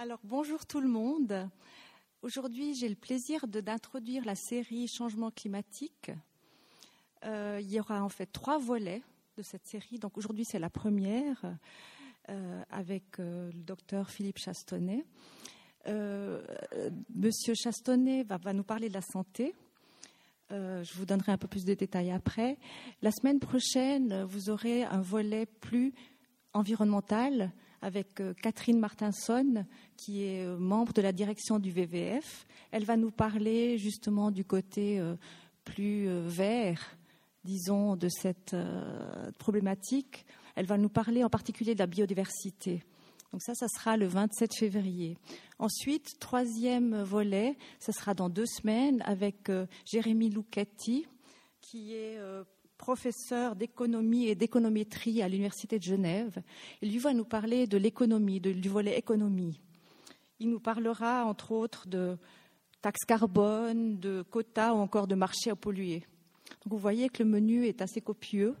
Alors bonjour tout le monde. Aujourd'hui, j'ai le plaisir d'introduire la série Changement climatique. Euh, il y aura en fait trois volets de cette série. Donc aujourd'hui, c'est la première euh, avec euh, le docteur Philippe Chastonnet. Monsieur Chastonnet va, va, nous parler de la santé. je vous donnerai un peu plus de détails après. La semaine prochaine, vous aurez un volet plus environnemental avec euh, Catherine Martinson, qui est euh, membre de la direction du VVF. Elle va nous parler justement du côté euh, plus vert, disons, de cette problématique. Elle va nous parler en particulier de la biodiversité. Donc ça, ça sera le 27 février. Ensuite, troisième volet, ce sera dans deux semaines avec Jérémy Luchetti, qui est professeur d'économie et d'économétrie à l'Université de Genève. Il va nous parler de l'économie, du volet économie. Il nous parlera, entre autres, de taxes carbone, de quotas ou encore de marchés à polluer. Donc vous voyez que le menu est assez copieux.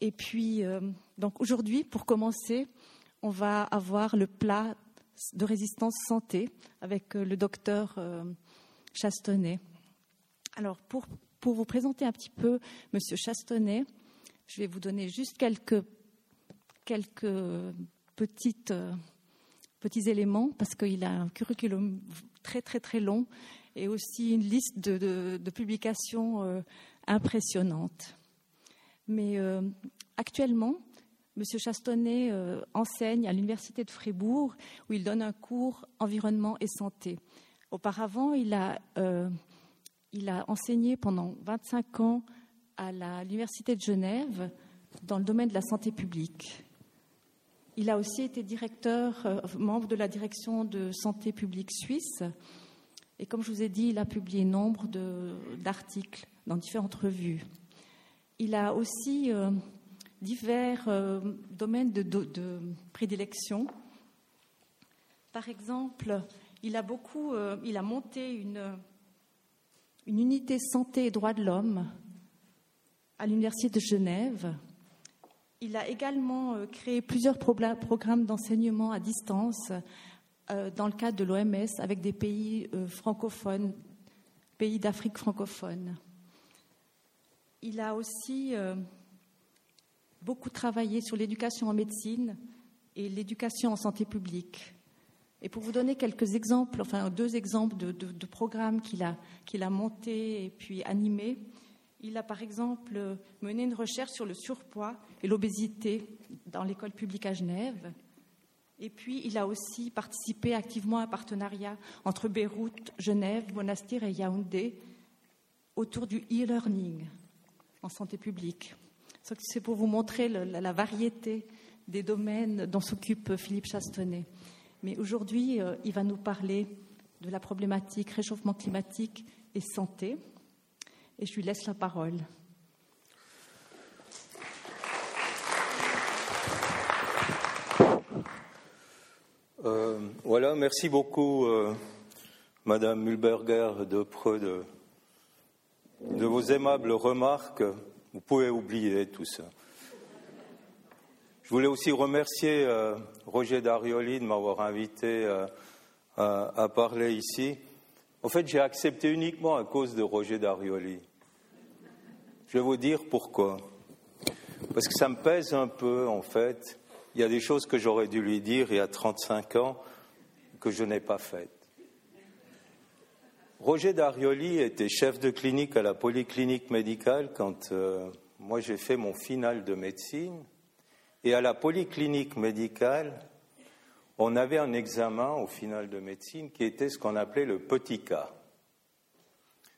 Et puis, euh, donc aujourd'hui, pour commencer, on va avoir le plat de résistance santé avec euh, le docteur euh, Chastonnet. Alors, pour pour vous présenter un petit peu Monsieur Chastonnet, je vais vous donner juste quelques, quelques petites, euh, petits éléments parce qu'il a un curriculum très très très long et aussi une liste de, publications euh, impressionnantes. Mais euh, actuellement, Monsieur Chastonnet enseigne à l'Université de Fribourg où il donne un cours environnement et santé. Auparavant, il a il a enseigné pendant 25 ans à l'Université de Genève dans le domaine de la santé publique. Il a aussi été directeur, euh, membre de la direction de santé publique suisse. Et comme je vous ai dit, il a publié nombre d'articles dans différentes revues. Il a aussi euh, divers euh, domaines de, prédilection. Par exemple, il a beaucoup, il a monté une, une unité santé et droits de l'homme à l'Université de Genève. Il a également euh, créé plusieurs programmes d'enseignement à distance euh, dans le cadre de l'OMS avec des pays euh, francophones, pays d'Afrique francophone. Il a aussi beaucoup travaillé sur l'éducation en médecine et l'éducation en santé publique. Et pour vous donner quelques exemples, enfin deux exemples de, programmes qu'il a, montés et puis animés, il a par exemple mené une recherche sur le surpoids et l'obésité dans l'école publique à Genève. Et puis, il a aussi participé activement à un partenariat entre Beyrouth, Genève, Monastir et Yaoundé autour du e-learning en santé publique. C'est pour vous montrer la variété des domaines dont s'occupe Philippe Chastonnet. Mais aujourd'hui, euh, il va nous parler de la problématique réchauffement climatique et santé. Et je lui laisse la parole. Euh, voilà, merci beaucoup, euh, Madame Mulberger, de, de, de vos aimables remarques. Vous pouvez oublier tout ça. Je voulais aussi remercier euh, Roger Darioli de m'avoir invité euh, à, parler ici. En fait, j'ai accepté uniquement à cause de Roger Darioli. Je vais vous dire pourquoi. Parce que ça me pèse un peu, en fait. Il y a des choses que j'aurais dû lui dire il y a 35 ans que je n'ai pas faites. Roger Darioli était chef de clinique à la polyclinique médicale quand euh, moi j'ai fait mon final de médecine. Et à la polyclinique médicale, on avait un examen au final de médecine qui était ce qu'on appelait le petit cas.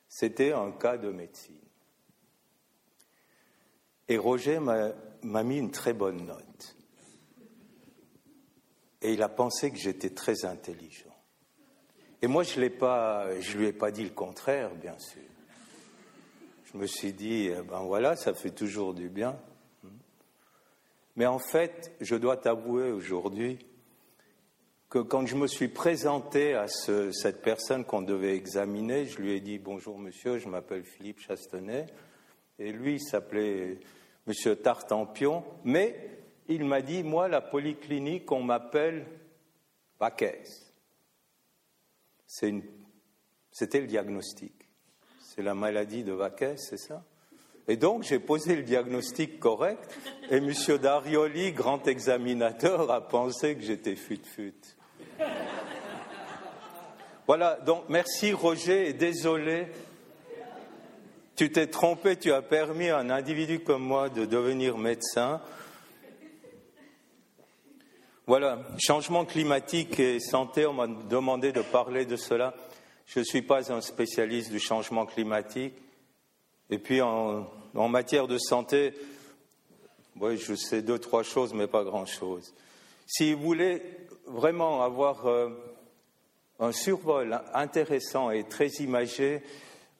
C'était un cas de médecine. Et Roger m'a mis une très bonne note. Et il a pensé que j'étais très intelligent. Et moi, je ne lui ai pas dit le contraire, bien sûr. Je me suis dit, eh ben voilà, ça fait toujours du bien. Mais en fait, je dois t'avouer aujourd'hui que quand je me suis présenté à cette personne qu'on devait examiner, je lui ai dit Bonjour monsieur, je m'appelle Philippe Chastenay. Et lui, il s'appelait monsieur Tartampion. Mais il m'a dit Moi, la polyclinique, on m'appelle Vaquès. C'était le diagnostic. C'est la maladie de Vaquès, c'est ça? Et donc, j'ai posé le diagnostic correct, et M. Darioli, grand examinateur, a pensé que j'étais fut-fut. Voilà, donc merci Roger, et désolé tu t'es trompé, tu as permis à un individu comme moi de devenir médecin. Voilà, changement climatique et santé, on m'a demandé de parler de cela. Je ne suis pas un spécialiste du changement climatique. Et puis en, matière de santé, je sais deux, trois choses, mais pas grand-chose. Si vous voulez vraiment avoir euh, un survol intéressant et très imagé,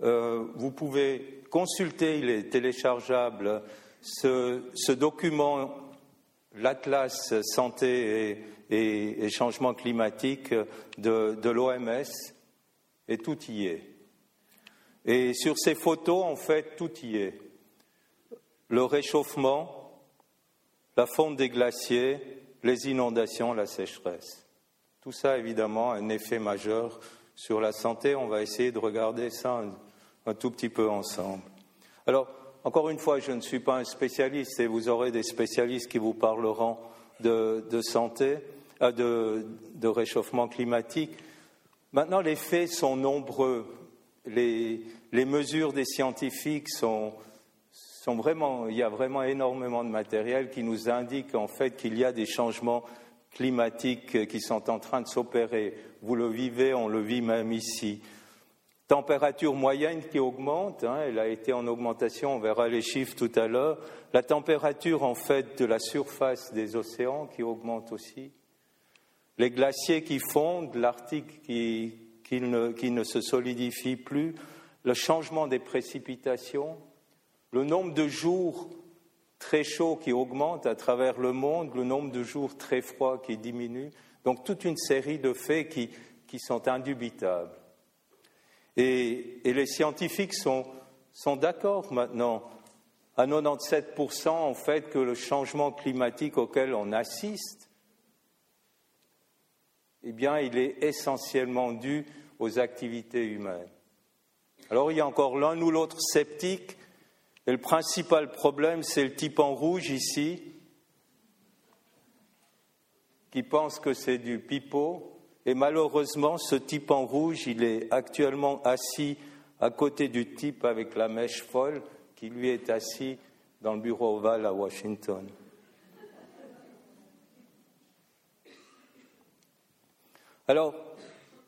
euh, vous pouvez consulter, il est téléchargeable, ce, document, l'Atlas santé et, changement climatique de l'OMS, et tout y est. Et sur ces photos, en fait, tout y est. Le réchauffement, la fonte des glaciers, les inondations, la sécheresse. Tout ça, évidemment, a un effet majeur sur la santé. On va essayer de regarder ça un tout petit peu ensemble. Alors, encore une fois, je ne suis pas un spécialiste et vous aurez des spécialistes qui vous parleront de, santé, euh, de, réchauffement climatique. Maintenant, les faits sont nombreux. Les, mesures des scientifiques sont, vraiment, il y a vraiment énormément de matériel qui nous indique en fait qu'il y a des changements climatiques qui sont en train de s'opérer. Vous le vivez, on le vit même ici. Température moyenne qui augmente, hein, elle a été en augmentation, on verra les chiffres tout à l'heure. La température en fait de la surface des océans qui augmente aussi. Les glaciers qui fondent, l'Arctique qui, qui, ne, se solidifie plus, le changement des précipitations, le nombre de jours très chauds qui augmente à travers le monde, le nombre de jours très froids qui diminue. Donc toute une série de faits qui, sont indubitables. Et, les scientifiques sont, d'accord maintenant à 97% en fait que le changement climatique auquel on assiste, eh bien, il est essentiellement dû aux activités humaines. Alors il y a encore l'un ou l'autre sceptique, et le principal problème, c'est le type en rouge ici, qui pense que c'est du pipeau, et malheureusement, ce type en rouge, il est actuellement assis à côté du type avec la mèche folle qui lui est assis dans le bureau ovale à Washington. Alors,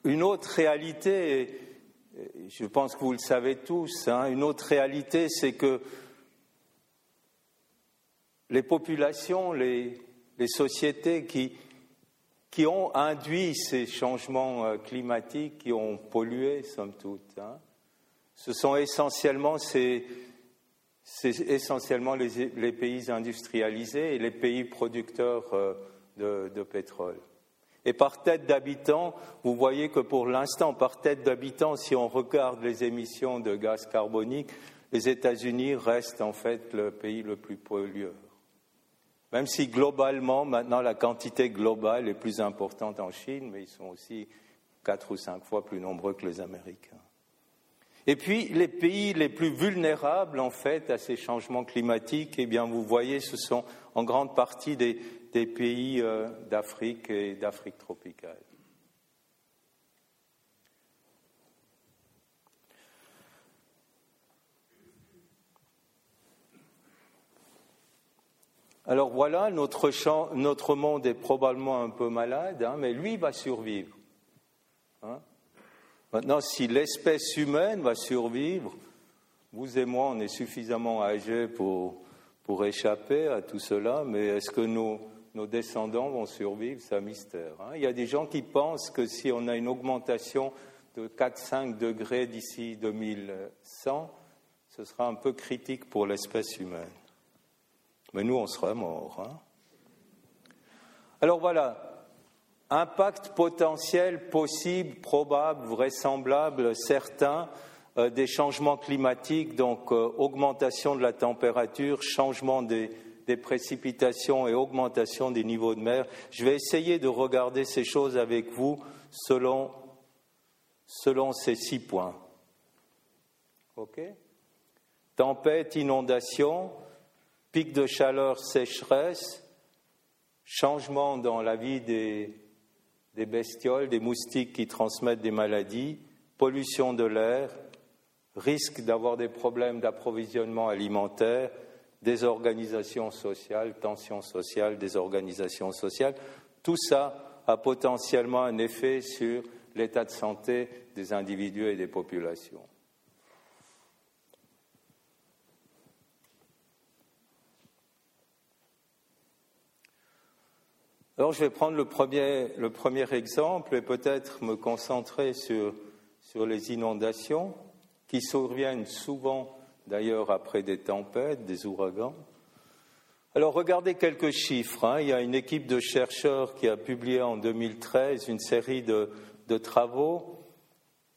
une autre réalité, je pense que vous le savez tous, hein, une autre réalité, c'est que les populations, les, sociétés qui, ont induit ces changements euh, climatiques, qui ont pollué, somme toute. Hein. Ce sont essentiellement, les, pays industrialisés et les pays producteurs euh, de pétrole. Et par tête d'habitant, vous voyez que pour l'instant, par tête d'habitant, si on regarde les émissions de gaz carbonique, les États-Unis restent en fait le pays le plus pollueur. Même si globalement, maintenant, la quantité globale est plus importante en Chine, mais ils sont aussi quatre ou cinq fois plus nombreux que les Américains. Et puis, les pays les plus vulnérables, en fait, à ces changements climatiques, eh bien, vous voyez, ce sont en grande partie des, pays euh, d'Afrique et d'Afrique tropicale. Alors voilà, notre, notre monde est probablement un peu malade, hein, mais lui va survivre. Hein. Maintenant, si l'espèce humaine va survivre, vous et moi, on est suffisamment âgés pour, pour échapper à tout cela, mais est-ce que nos, nos descendants vont survivre C'est un mystère. Hein. Il y a des gens qui pensent que si on a une augmentation de 4-5 degrés d'ici 2100, ce sera un peu critique pour l'espèce humaine mais nous, on sera morts. Hein. Alors voilà, impact potentiel, possible, probable, vraisemblable, certain euh, des changements climatiques, donc euh, augmentation de la température, changement des, des précipitations et augmentation des niveaux de mer. Je vais essayer de regarder ces choses avec vous selon, ces six points. OK? Tempête, inondation, pic de chaleur, sécheresse, changement dans la vie des, des bestioles, des moustiques qui transmettent des maladies, pollution de l'air, risque d'avoir des problèmes d'approvisionnement alimentaire, désorganisation sociale, tension sociale, désorganisation sociale. Tout ça a potentiellement un effet sur l'état de santé des individus et des populations. Alors je vais prendre le premier, le premier exemple et peut-être me concentrer sur, sur les inondations qui surviennent souvent d'ailleurs après des tempêtes, des ouragans. Alors regardez quelques chiffres. Hein. Il y a une équipe de chercheurs qui a publié en 2013 une série de, travaux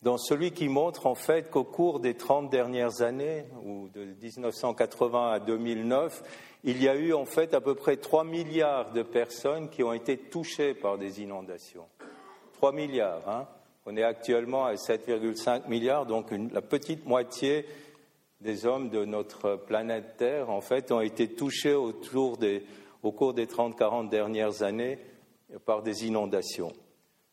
dont celui qui montre en fait qu'au cours des 30 dernières années, ou de 1980 à 2009, il y a eu en fait à peu près 3 milliards de personnes qui ont été touchées par des inondations. 3 milliards. Hein. On est actuellement à 7,5 milliards, donc la petite moitié des hommes de notre planète Terre, en fait, ont été touchés au cours des 30-40 dernières années par des inondations.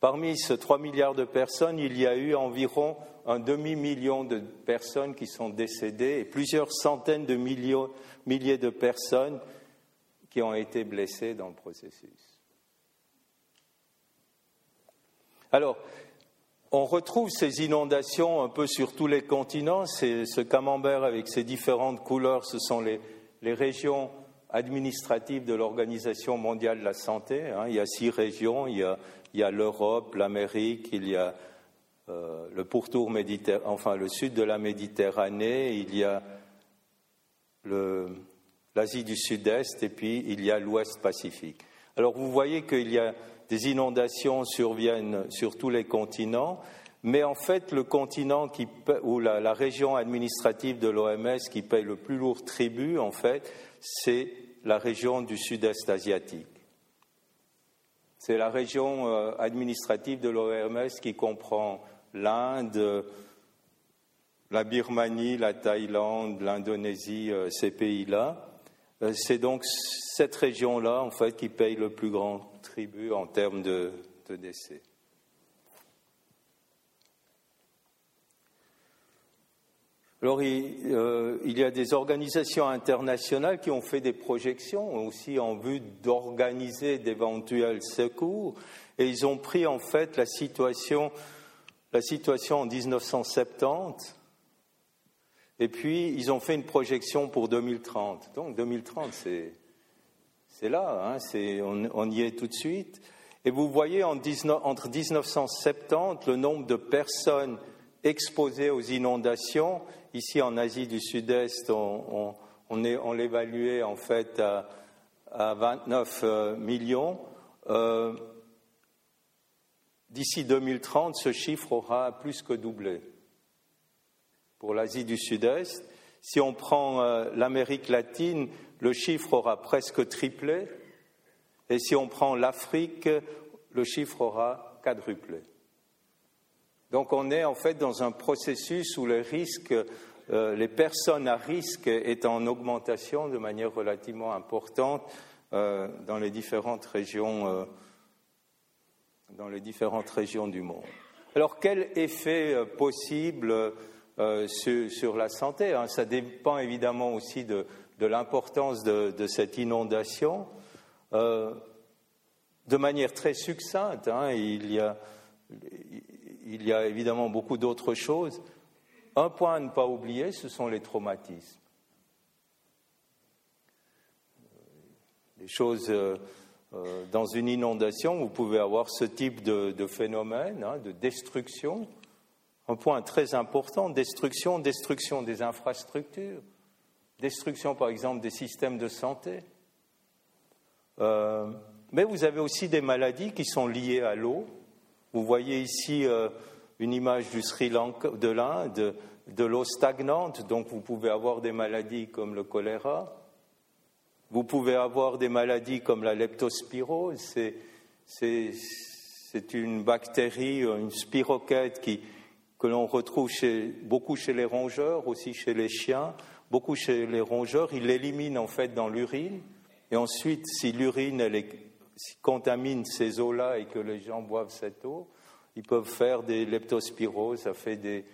Parmi ces 3 milliards de personnes, il y a eu environ un demi-million de personnes qui sont décédées et plusieurs centaines de milliers de personnes qui ont été blessées dans le processus. Alors, on retrouve ces inondations un peu sur tous les continents. Ce camembert avec ses différentes couleurs, ce sont les, régions administratives de l'Organisation mondiale de la santé. Hein. Il y a six régions. Il y a, l'Europe, l'Amérique, il y a euh, le pourtour méditerranéen, enfin le sud de la Méditerranée, il y a l'Asie du Sud-Est et puis il y a l'Ouest Pacifique. Alors vous voyez qu'il y a des inondations surviennent sur tous les continents, mais en fait, le continent qui, ou la, région administrative de l'OMS qui paye le plus lourd tribut, en fait, c'est la région du sud-est asiatique. C'est la région euh, administrative de l'OMS qui comprend l'Inde, la Birmanie, la Thaïlande, l'Indonésie, euh, ces pays-là. Euh, c'est donc cette région-là, en fait, qui paye le plus grand tribut en termes de, décès. Alors, euh, il, y a des organisations internationales qui ont fait des projections aussi en vue d'organiser d'éventuels secours, et ils ont pris en fait la situation, la situation en 1970, et puis ils ont fait une projection pour 2030. Donc 2030, c'est c'est là, hein, on, y est tout de suite. Et vous voyez entre 1970 le nombre de personnes exposées aux inondations. Ici en Asie du Sud-Est, on, l'évaluait en fait à, 29 euh, millions. Euh, d'ici 2030, ce chiffre aura plus que doublé. Pour l'Asie du Sud-Est, si on prend euh, l'Amérique latine, le chiffre aura presque triplé. Et si on prend l'Afrique, le chiffre aura quadruplé. Donc on est en fait dans un processus où les risques, euh, les personnes à risque est en augmentation de manière relativement importante euh, dans les différentes régions, euh, dans les différentes régions du monde. Alors quel effet possible sur, la santé hein? Ça dépend évidemment aussi de, de l'importance de, cette inondation. Euh, de manière très succincte, hein, il, y a, évidemment beaucoup d'autres choses. Un point à ne pas oublier, ce sont les traumatismes. Les choses euh, euh, dans une inondation, vous pouvez avoir ce type de, phénomène hein, de destruction. Un point très important, destruction, destruction des infrastructures destruction par exemple des systèmes de santé. Euh, mais vous avez aussi des maladies qui sont liées à l'eau. Vous voyez ici euh, une image du Sri Lanka, de l'Inde, de l'eau stagnante, donc vous pouvez avoir des maladies comme le choléra. Vous pouvez avoir des maladies comme la leptospirose. C'est une bactérie, une spiroquète qui, que l'on retrouve beaucoup chez les rongeurs, aussi chez les chiens, beaucoup chez les rongeurs. Ils l'éliminent en fait dans l'urine. Et ensuite, si l'urine contamine ces eaux-là et que les gens boivent cette eau, ils peuvent faire des leptospiroses, ça fait, des,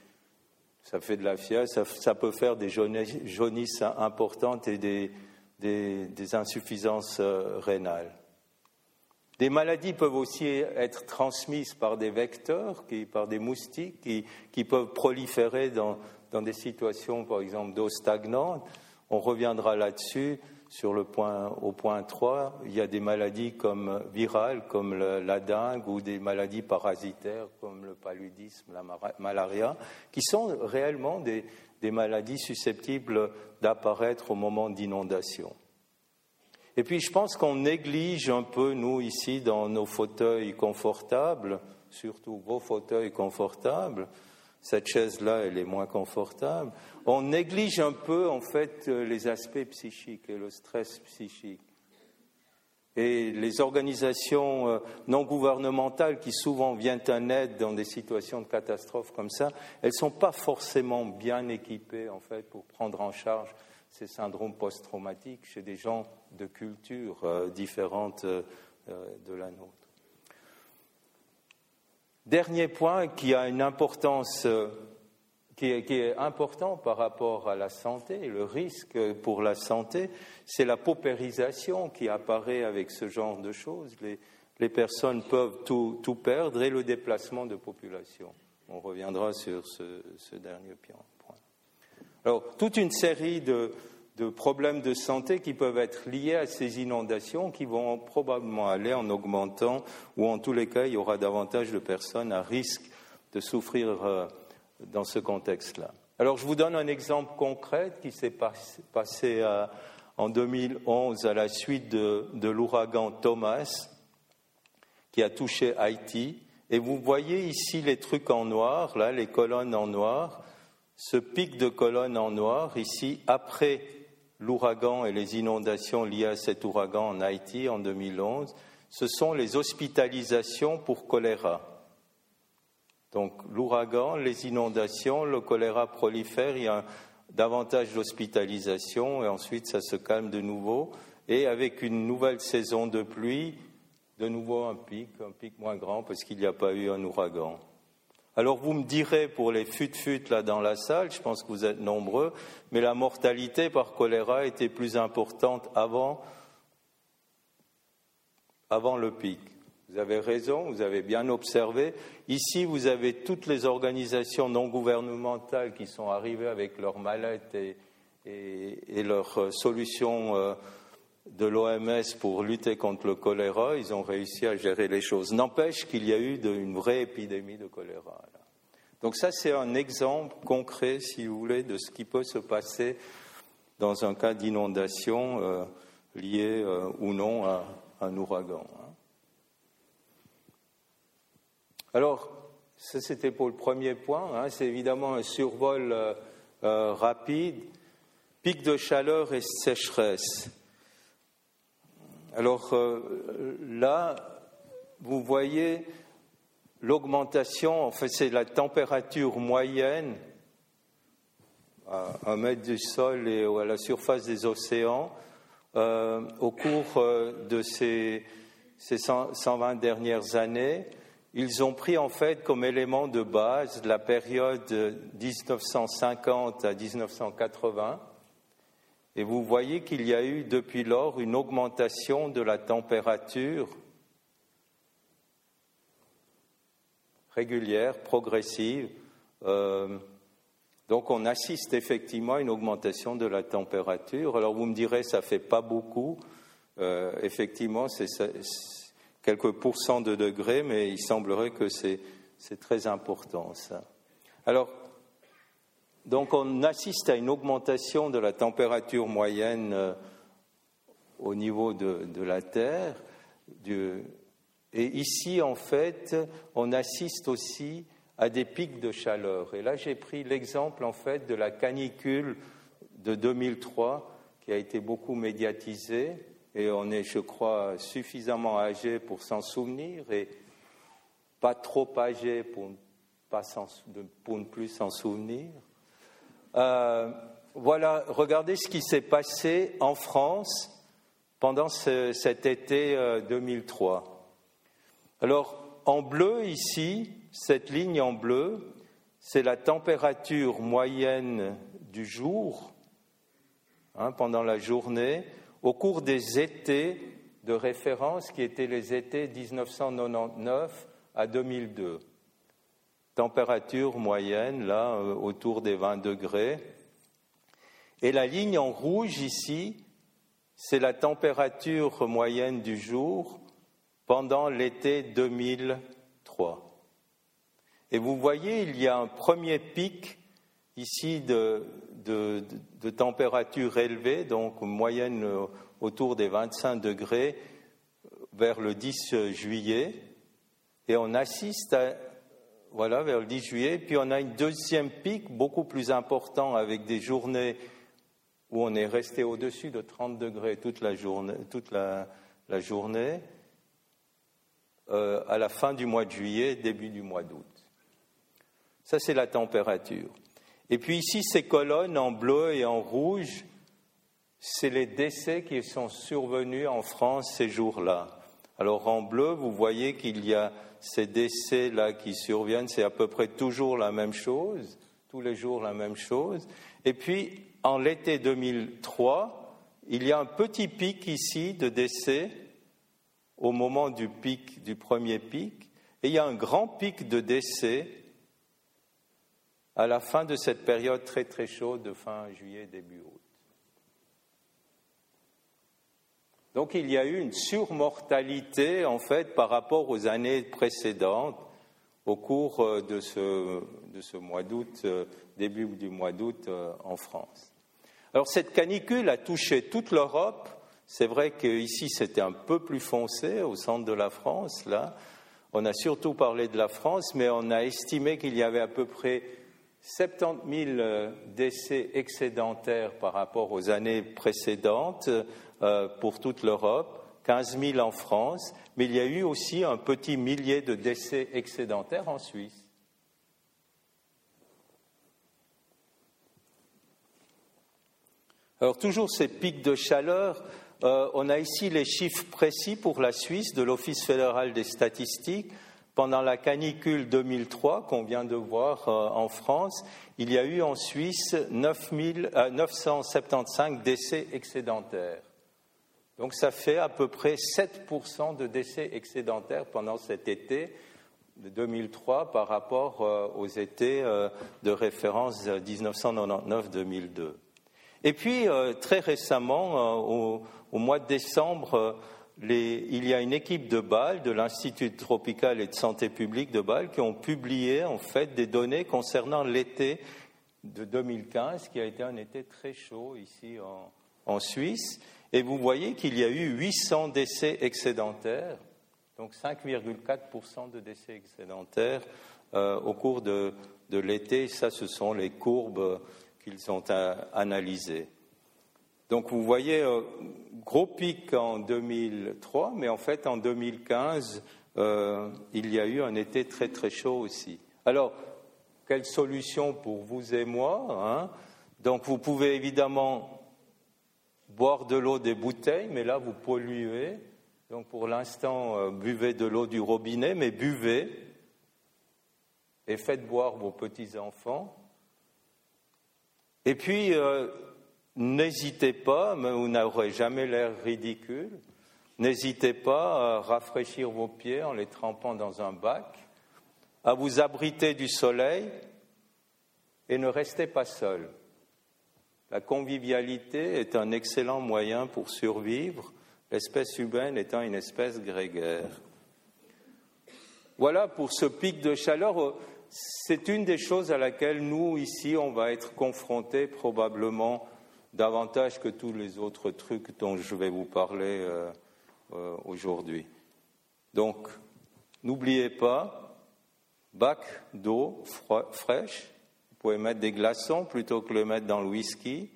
ça fait de la fièvre, ça, peut faire des jaunisses importantes et des, des, insuffisances euh, rénales. Des maladies peuvent aussi être transmises par des vecteurs, qui, par des moustiques, qui, qui peuvent proliférer dans, dans, des situations, par exemple, d'eau stagnante. On reviendra là-dessus sur le point, au point 3. Il y a des maladies comme virales, comme la dengue, ou des maladies parasitaires, comme le paludisme, la malaria, qui sont réellement des, des maladies susceptibles d'apparaître au moment d'inondation. Et puis je pense qu'on néglige un peu, nous, ici, dans nos fauteuils confortables, surtout vos fauteuils confortables, cette chaise-là, elle est moins confortable, on néglige un peu, en fait, les aspects psychiques et le stress psychique. Et les organisations euh, non gouvernementales qui souvent viennent en aide dans des situations de catastrophe comme ça, elles ne sont pas forcément bien équipées en fait pour prendre en charge ces syndromes post-traumatiques chez des gens de cultures euh, différentes euh, de la nôtre. Dernier point qui a une importance qui est, important par rapport à la santé, le risque pour la santé, c'est la paupérisation qui apparaît avec ce genre de choses. Les, personnes peuvent tout, perdre et le déplacement de population. On reviendra sur ce, dernier point. Alors, toute une série de, de, problèmes de santé qui peuvent être liés à ces inondations qui vont probablement aller en augmentant, ou en tous les cas, il y aura davantage de personnes à risque de souffrir euh, dans ce contexte-là. Alors, je vous donne un exemple concret qui s'est passé euh, en 2011 à la suite de, de l'ouragan Thomas qui a touché Haïti. Et vous voyez ici les trucs en noir, là, les colonnes en noir, ce pic de colonnes en noir, ici, après l'ouragan et les inondations liées à cet ouragan en Haïti en 2011, ce sont les hospitalisations pour choléra. Donc l'ouragan, les inondations, le choléra prolifère, il y a davantage d'hospitalisation et ensuite ça se calme de nouveau. Et avec une nouvelle saison de pluie, de nouveau un pic, un pic moins grand parce qu'il n'y a pas eu un ouragan. Alors vous me direz pour les fut-fut là dans la salle, je pense que vous êtes nombreux, mais la mortalité par choléra était plus importante avant, avant le pic. Vous avez raison, vous avez bien observé. Ici, vous avez toutes les organisations non gouvernementales qui sont arrivées avec leurs mallettes et, leurs euh, solutions euh, de l'OMS pour lutter contre le choléra. Ils ont réussi à gérer les choses. N'empêche qu'il y a eu une vraie épidémie de choléra. Donc ça, c'est un exemple concret, si vous voulez, de ce qui peut se passer dans un cas d'inondation euh, lié ou non à un ouragan. Alors, ça c'était pour le premier point. Hein. c'est évidemment un survol euh, euh, rapide, pic de chaleur et sécheresse. Alors euh, là, vous voyez l'augmentation, en fait c'est la température moyenne à un mètre du sol et à la surface des océans au cours de ces, ces 120 dernières années ils ont pris en fait comme élément de base la période 1950 à 1980. Et vous voyez qu'il y a eu depuis lors une augmentation de la température régulière, progressive. Euh, donc on assiste effectivement à une augmentation de la température. Alors vous me direz, ça fait pas beaucoup. Euh, effectivement, c'est quelques pourcents de degrés, mais il semblerait que c'est très important ça. Alors, donc on assiste à une augmentation de la température moyenne euh, au niveau de, la Terre. Et ici, en fait, on assiste aussi à des pics de chaleur. Et là, j'ai pris l'exemple, en fait, de la canicule de 2003 qui a été beaucoup médiatisé, et on est, je crois, suffisamment âgé pour s'en souvenir, et pas trop âgé pour ne plus s'en souvenir. Euh, voilà, regardez ce qui s'est passé en France pendant cet été 2003. Euh, Alors, en bleu ici, cette ligne en bleu, c'est la température moyenne du jour hein, pendant la journée au cours des étés de référence qui étaient les étés 1999 à 2002. Température moyenne, là, euh, autour des 20 degrés. Et la ligne en rouge ici, c'est la température moyenne du jour pendant l'été 2003. Et vous voyez, il y a un premier pic ici de, température élevée, donc moyenne euh, autour des 25 degrés, vers le 10 juillet. Et on assiste à, voilà, vers le 10 juillet. Puis on a une deuxième pic beaucoup plus important avec des journées où on est resté au-dessus de 30 degrés toute la journée, euh, à la fin du mois de juillet, début du mois d'août. Ça, c'est la température. Et puis ici, ces colonnes en bleu et en rouge, c'est les décès qui sont survenus en France ces jours-là. Alors en bleu, vous voyez qu'il y a ces décès-là qui surviennent, c'est à peu près toujours la même chose, tous les jours la même chose. Et puis, en l'été 2003, il y a un petit pic ici de décès au moment du pic, du premier pic, et il y a un grand pic de décès à la fin de cette période très très chaude de fin juillet, début août. Donc il y a eu une surmortalité en fait par rapport aux années précédentes au cours euh, de ce, mois d'août, euh, début du mois d'août euh, en France. Alors cette canicule a touché toute l'Europe. C'est vrai qu'ici c'était un peu plus foncé au centre de la France. Là, on a surtout parlé de la France, mais on a estimé qu'il y avait à peu près 70 000 décès excédentaires par rapport aux années précédentes euh, pour toute l'Europe, 15 000 en France, mais il y a eu aussi un petit millier de décès excédentaires en Suisse. Alors toujours ces pics de chaleur, euh, on a ici les chiffres précis pour la Suisse de l'Office fédéral des statistiques. Pendant la canicule 2003 qu'on vient de voir euh, en France, il y a eu en Suisse 9 975 décès excédentaires. Donc ça fait à peu près 7% de décès excédentaires pendant cet été de 2003 par rapport euh, aux étés euh, de référence 1999-2002. Et puis, euh, très récemment, au, mois de décembre, il y a une équipe de Bâle, de l'Institut tropical et de santé publique de Bâle, qui ont publié en fait des données concernant l'été de 2015, qui a été un été très chaud ici en Suisse. Et vous voyez qu'il y a eu 800 décès excédentaires, donc 5,4% de décès excédentaires euh, au cours de, l'été. Ça, ce sont les courbes qu'ils ont analysées. Donc vous voyez, euh, gros pic en 2003, mais en fait en 2015, euh, il y a eu un été très très chaud aussi. Alors, quelle solution pour vous et moi hein? Donc vous pouvez évidemment boire de l'eau des bouteilles, mais là, vous polluez. Donc, pour l'instant, euh, buvez de l'eau du robinet, mais buvez et faites boire vos petits-enfants. Et puis, euh, n'hésitez pas, mais vous n'aurez jamais l'air ridicule, n'hésitez pas à rafraîchir vos pieds en les trempant dans un bac, à vous abriter du soleil et ne restez pas seul. La convivialité est un excellent moyen pour survivre, l'espèce humaine étant une espèce grégaire. Voilà pour ce pic de chaleur. C'est une des choses à laquelle nous, ici, on va être confrontés probablement davantage que tous les autres trucs dont je vais vous parler euh, euh, aujourd'hui. Donc, n'oubliez pas, bac d'eau fraîche, pouvez mettre des glaçons plutôt que le mettre dans le whisky.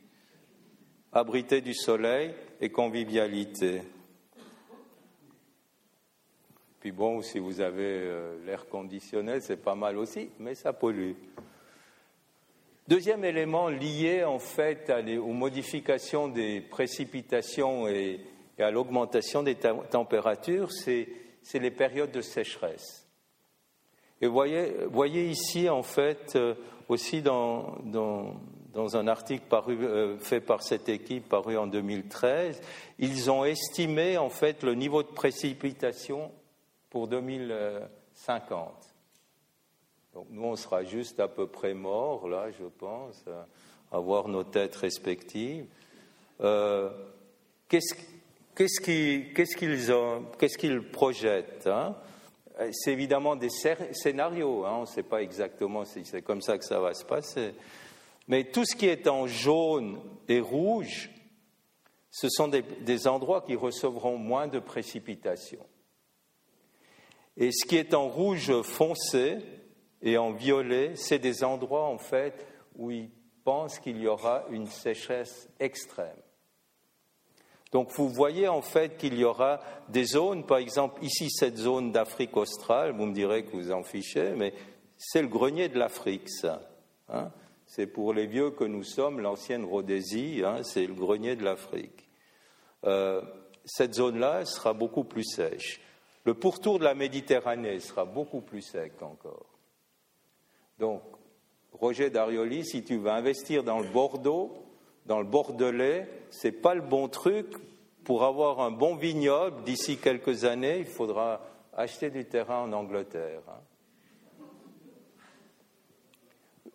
abriter du soleil et convivialité. Puis bon, si vous avez euh, l'air conditionné, c'est pas mal aussi, mais ça pollue. Deuxième élément lié en fait aux modifications des précipitations et, à l'augmentation des températures, c'est les périodes de sécheresse. Et voyez ici en fait euh, aussi dans, un article euh, fait par cette équipe paru en 2013, ils ont estimé en fait le niveau de précipitation pour 2050. Donc nous, on sera juste à peu près morts, là, je pense, à voir nos têtes respectives. Euh, qu'est-ce qu'ils projettent hein? C'est évidemment des scénarios, hein, on ne sait pas exactement si c'est comme ça que ça va se passer. Mais tout ce qui est en jaune et rouge, ce sont des endroits qui recevront moins de précipitations. Et ce qui est en rouge foncé et en violet, c'est des endroits en fait où ils pensent qu'il y aura une sécheresse extrême. Donc vous voyez en fait qu'il y aura des zones, par exemple ici cette zone d'Afrique australe, vous me direz que vous en fichez, mais c'est le grenier de l'Afrique ça. Hein. c'est pour les vieux que nous sommes, l'ancienne Rhodésie, hein, c'est le grenier de l'Afrique. Euh, cette zone-là sera beaucoup plus sèche. Le pourtour de la Méditerranée sera beaucoup plus sec encore. Donc, Roger Darioli, si tu veux investir dans le Bordeaux, dans le Bordelais, ce n'est pas le bon truc. Pour avoir un bon vignoble d'ici quelques années, il faudra acheter du terrain en Angleterre. Hein.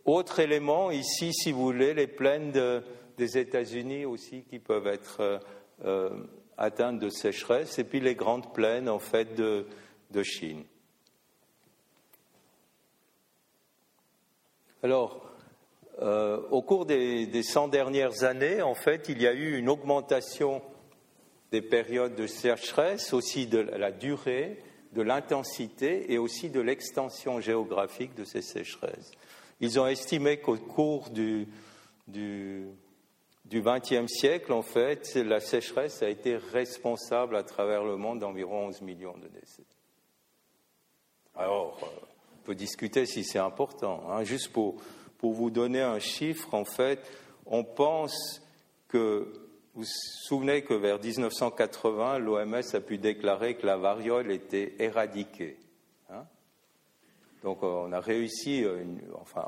Autre élément, ici, si vous voulez, les plaines des États-Unis aussi qui peuvent être euh, euh, atteintes de sécheresse, et puis les grandes plaines en fait de, Chine. Alors, euh, au cours des, des 100 dernières années, en fait, il y a eu une augmentation des périodes de sécheresse, aussi de la durée, de l'intensité et aussi de l'extension géographique de ces sécheresses. Ils ont estimé qu'au cours du, XXe siècle, en fait, la sécheresse a été responsable à travers le monde d'environ 11 millions de décès. Alors, euh, on peut discuter si c'est important. Hein. Juste pour, pour vous donner un chiffre, en fait, on pense que, vous vous souvenez que vers 1980, l'OMS a pu déclarer que la variole était éradiquée. Hein. Donc, on a réussi, euh, enfin,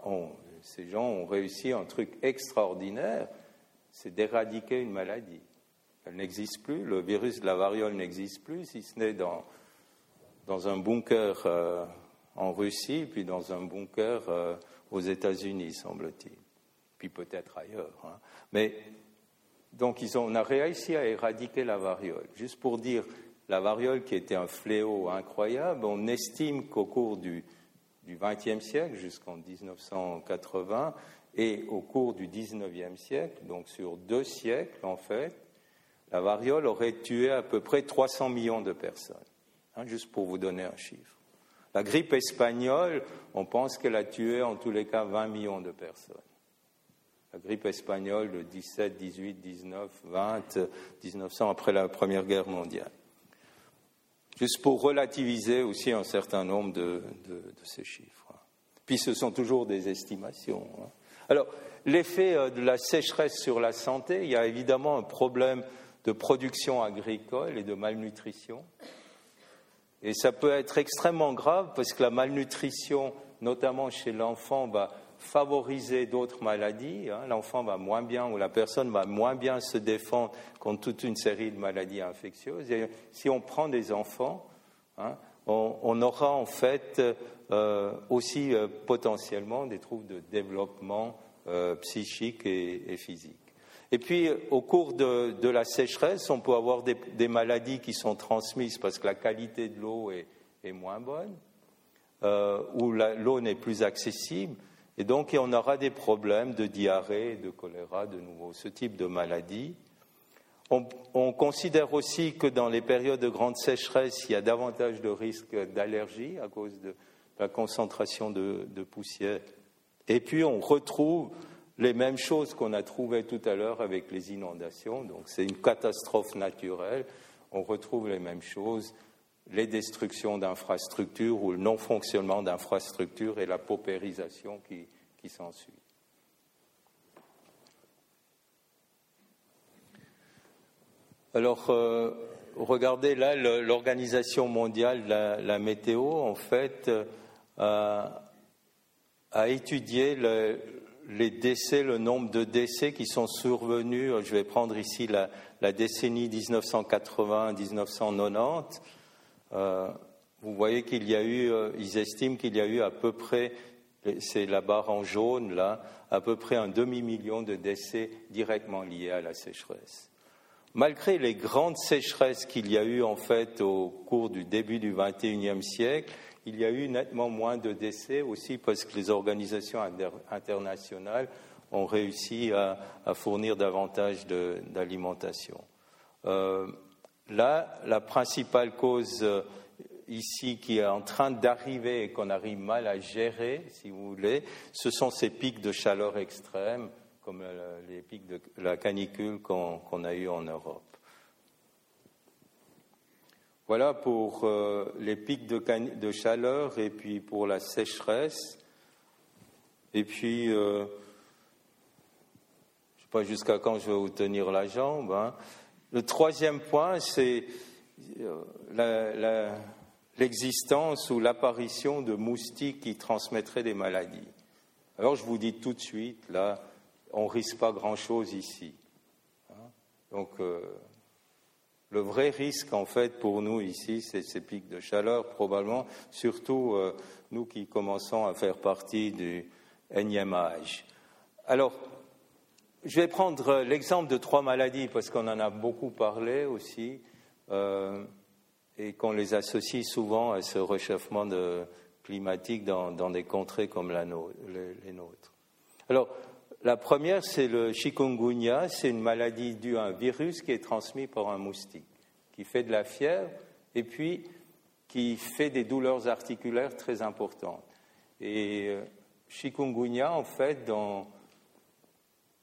ces gens ont réussi un truc extraordinaire c'est d'éradiquer une maladie. Elle n'existe plus, le virus de la variole n'existe plus, si ce n'est dans, dans un bunker euh, en Russie, puis dans un bunker euh, aux États-Unis, semble-t-il, puis peut-être ailleurs. Hein. Mais donc on a réussi à éradiquer la variole. Juste pour dire, la variole qui était un fléau incroyable, on estime qu'au cours du XXe siècle, jusqu'en 1980, et au cours du XIXe siècle, donc sur deux siècles en fait, la variole aurait tué à peu près 300 millions de personnes, hein, juste pour vous donner un chiffre. La grippe espagnole, on pense qu'elle a tué en tous les cas 20 millions de personnes. La grippe espagnole de 17, 18, 19, 20, 1900 après la Première Guerre mondiale. Juste pour relativiser aussi un certain nombre de, ces chiffres. Puis ce sont toujours des estimations. Hein. Alors, l'effet euh, de la sécheresse sur la santé, il y a évidemment un problème de production agricole et de malnutrition. Et ça peut être extrêmement grave parce que la malnutrition, notamment chez l'enfant, va favoriser d'autres maladies. Hein. L'enfant va moins bien ou la personne va moins bien se défendre contre toute une série de maladies infectieuses. Et si on prend des enfants, hein, on, aura en fait euh, aussi euh, potentiellement des troubles de développement euh, psychique et, physique. Et puis, au cours de, la sécheresse, on peut avoir des, maladies qui sont transmises parce que la qualité de l'eau est, moins bonne, ou l'eau n'est plus accessible. Et donc, on aura des problèmes de diarrhée, de choléra, de nouveau, ce type de maladie. On, considère aussi que dans les périodes de grande sécheresse, il y a davantage de risques d'allergie à cause de la concentration de, poussière. Et puis on retrouve les mêmes choses qu'on a trouvées tout à l'heure avec les inondations. Donc c'est une catastrophe naturelle. On retrouve les mêmes choses, les destructions d'infrastructures ou le non-fonctionnement d'infrastructures et la paupérisation qui, s'ensuit. Alors, euh, regardez là, l'Organisation mondiale de la, météo, en fait, euh, a étudié les décès, le nombre de décès qui sont survenus. Je vais prendre ici la, décennie 1980-1990. Euh, vous voyez qu'il y a eu, ils estiment qu'il y a eu à peu près, c'est la barre en jaune là, à peu près un demi-million de décès directement liés à la sécheresse. Malgré les grandes sécheresses qu'il y a eu en fait au cours du début du XXIe siècle, il y a eu nettement moins de décès aussi parce que les organisations internationales ont réussi à, fournir davantage d'alimentation. Euh, là, la principale cause euh, ici qui est en train d'arriver et qu'on arrive mal à gérer, si vous voulez, ce sont ces pics de chaleur extrêmes comme les pics de la canicule qu'on a eu en Europe. Voilà pour euh, les pics de, chaleur et puis pour la sécheresse. Et puis, euh, je ne sais pas jusqu'à quand je vais vous tenir la jambe. Hein. Le troisième point, c'est euh, l'existence ou l'apparition de moustiques qui transmettraient des maladies. Alors, je vous dis tout de suite, là, on risque pas grand-chose ici. Hein. Donc, le vrai risque, en fait, pour nous ici, c'est ces pics de chaleur, probablement, surtout euh, nous qui commençons à faire partie du énième âge. Alors, je vais prendre l'exemple de trois maladies, parce qu'on en a beaucoup parlé aussi, euh, et qu'on les associe souvent à ce réchauffement climatique dans, des contrées comme la les nôtres. Alors, la première, c'est le chikungunya. C'est une maladie due à un virus qui est transmis par un moustique, qui fait de la fièvre et puis qui fait des douleurs articulaires très importantes. Et euh, chikungunya, en fait, dans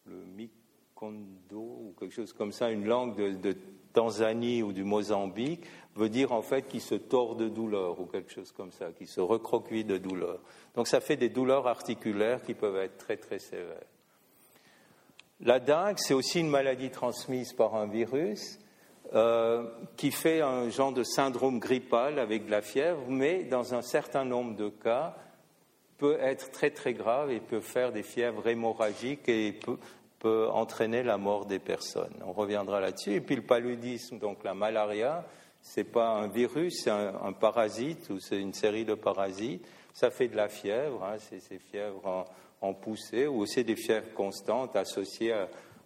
le Mikondo ou quelque chose comme ça, une langue de, Tanzanie ou du Mozambique, veut dire en fait qu'il se tord de douleur ou quelque chose comme ça, qu'il se recroqueville de douleur. Donc ça fait des douleurs articulaires qui peuvent être très très sévères. La dengue, c'est aussi une maladie transmise par un virus euh, qui fait un genre de syndrome grippal avec de la fièvre, mais dans un certain nombre de cas peut être très très grave et peut faire des fièvres hémorragiques et peut, entraîner la mort des personnes. On reviendra là-dessus. Et puis le paludisme, donc la malaria, c'est pas un virus, c'est un, parasite ou c'est une série de parasites. Ça fait de la fièvre, hein, c'est ces fièvres en poussée ou aussi des fièvres constantes associées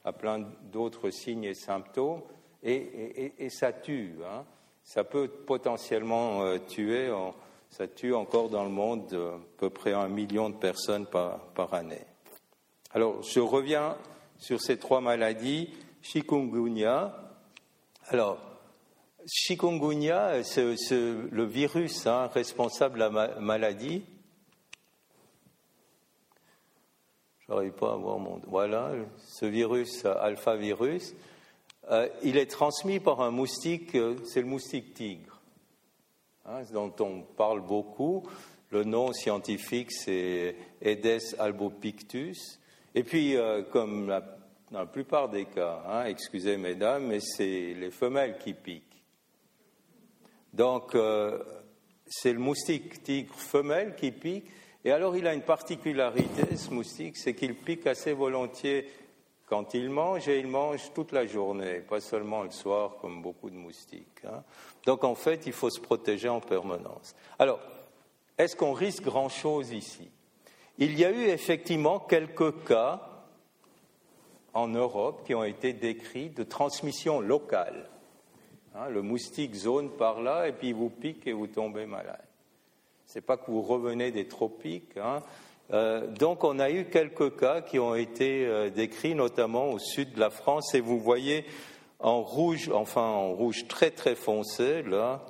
à, plein d'autres signes et symptômes. Et, ça tue. Hein. Ça peut potentiellement euh, tuer. ça tue encore dans le monde à peu près un million de personnes par, par année. Alors, je reviens sur ces trois maladies. Chikungunya. Alors, chikungunya, c'est le virus hein, responsable de la maladie. N'arrive pas à voir mon. Voilà, ce virus, alpha-virus, euh, il est transmis par un moustique, euh, c'est le moustique tigre, hein, dont on parle beaucoup. Le nom scientifique, c'est Aedes albopictus. Et puis, euh, comme dans la plupart des cas, hein, excusez mesdames, mais c'est les femelles qui piquent. Donc, c'est le moustique tigre femelle qui pique. Et alors il a une particularité, ce moustique, c'est qu'il pique assez volontiers quand il mange et il mange toute la journée, pas seulement le soir comme beaucoup de moustiques. Hein. Donc en fait, il faut se protéger en permanence. Alors, est-ce qu'on risque grand-chose ici? Il y a eu effectivement quelques cas en Europe qui ont été décrits de transmission locale. Hein, le moustique zone par là et puis il vous pique et vous tombez malade n'est pas que vous revenez des tropiques. Hein. Euh, donc on a eu quelques cas qui ont été euh, décrits, notamment au sud de la France, et vous voyez en rouge, enfin en rouge très très foncé, là,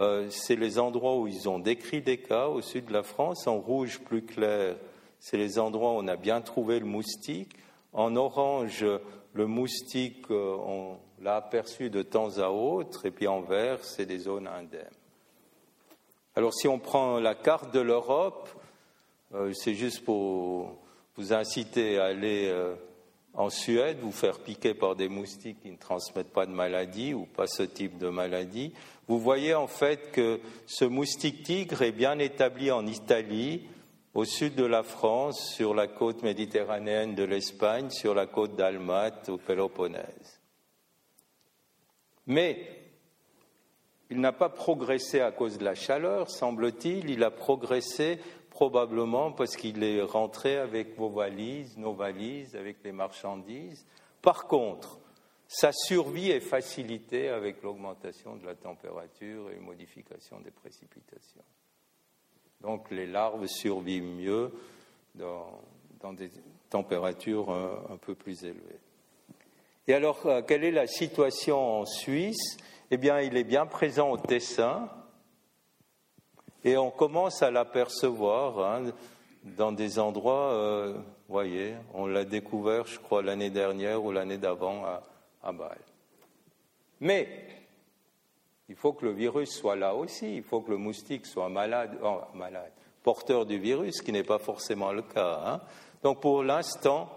euh, c'est les endroits où ils ont décrit des cas au sud de la France. En rouge plus clair, c'est les endroits où on a bien trouvé le moustique. En orange, le moustique, on l'a aperçu de temps à autre, et puis en vert, c'est des zones indemnes. Alors si on prend la carte de l'Europe, euh, c'est juste pour vous inciter à aller euh, en Suède, vous faire piquer par des moustiques qui ne transmettent pas de maladie ou pas ce type de maladie. Vous voyez en fait que ce moustique tigre est bien établi en Italie, au sud de la France, sur la côte méditerranéenne de l'Espagne, sur la côte d'Almate, au Péloponnèse. Mais il n'a pas progressé à cause de la chaleur, semble-t-il, il a progressé probablement parce qu'il est rentré avec vos valises, nos valises, avec les marchandises. Par contre, sa survie est facilitée avec l'augmentation de la température et une modification des précipitations. Donc les larves survivent mieux dans, des températures un, peu plus élevées. Et alors, euh, quelle est la situation en Suisse? Eh bien, il est bien présent au Tessin, et on commence à l'apercevoir hein, dans des endroits, euh, voyez, on l'a découvert, je crois, l'année dernière ou l'année d'avant à, à Bâle. Mais il faut que le virus soit là aussi, il faut que le moustique soit malade, oh, malade porteur du virus, ce qui n'est pas forcément le cas. Hein. Donc pour l'instant,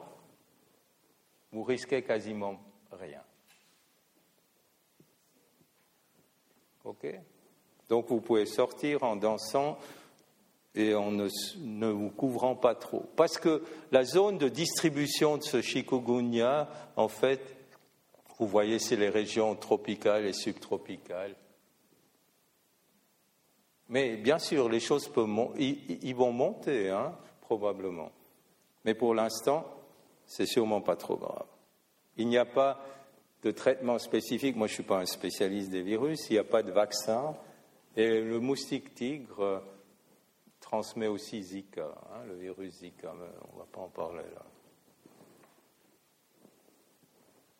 vous risquez quasiment rien. Donc vous pouvez sortir en dansant et en ne, vous couvrant pas trop. Parce que la zone de distribution de ce chikungunya, en fait, vous voyez, c'est les régions tropicales et subtropicales. Mais bien sûr, les choses ils, vont monter, hein, probablement. Mais pour l'instant, c'est sûrement pas trop grave. Il n'y a pas de traitement spécifique. Moi, je ne suis pas un spécialiste des virus. Il n'y a pas de vaccin. Et le moustique tigre transmet aussi Zika, hein, le virus Zika, mais on ne va pas en parler là.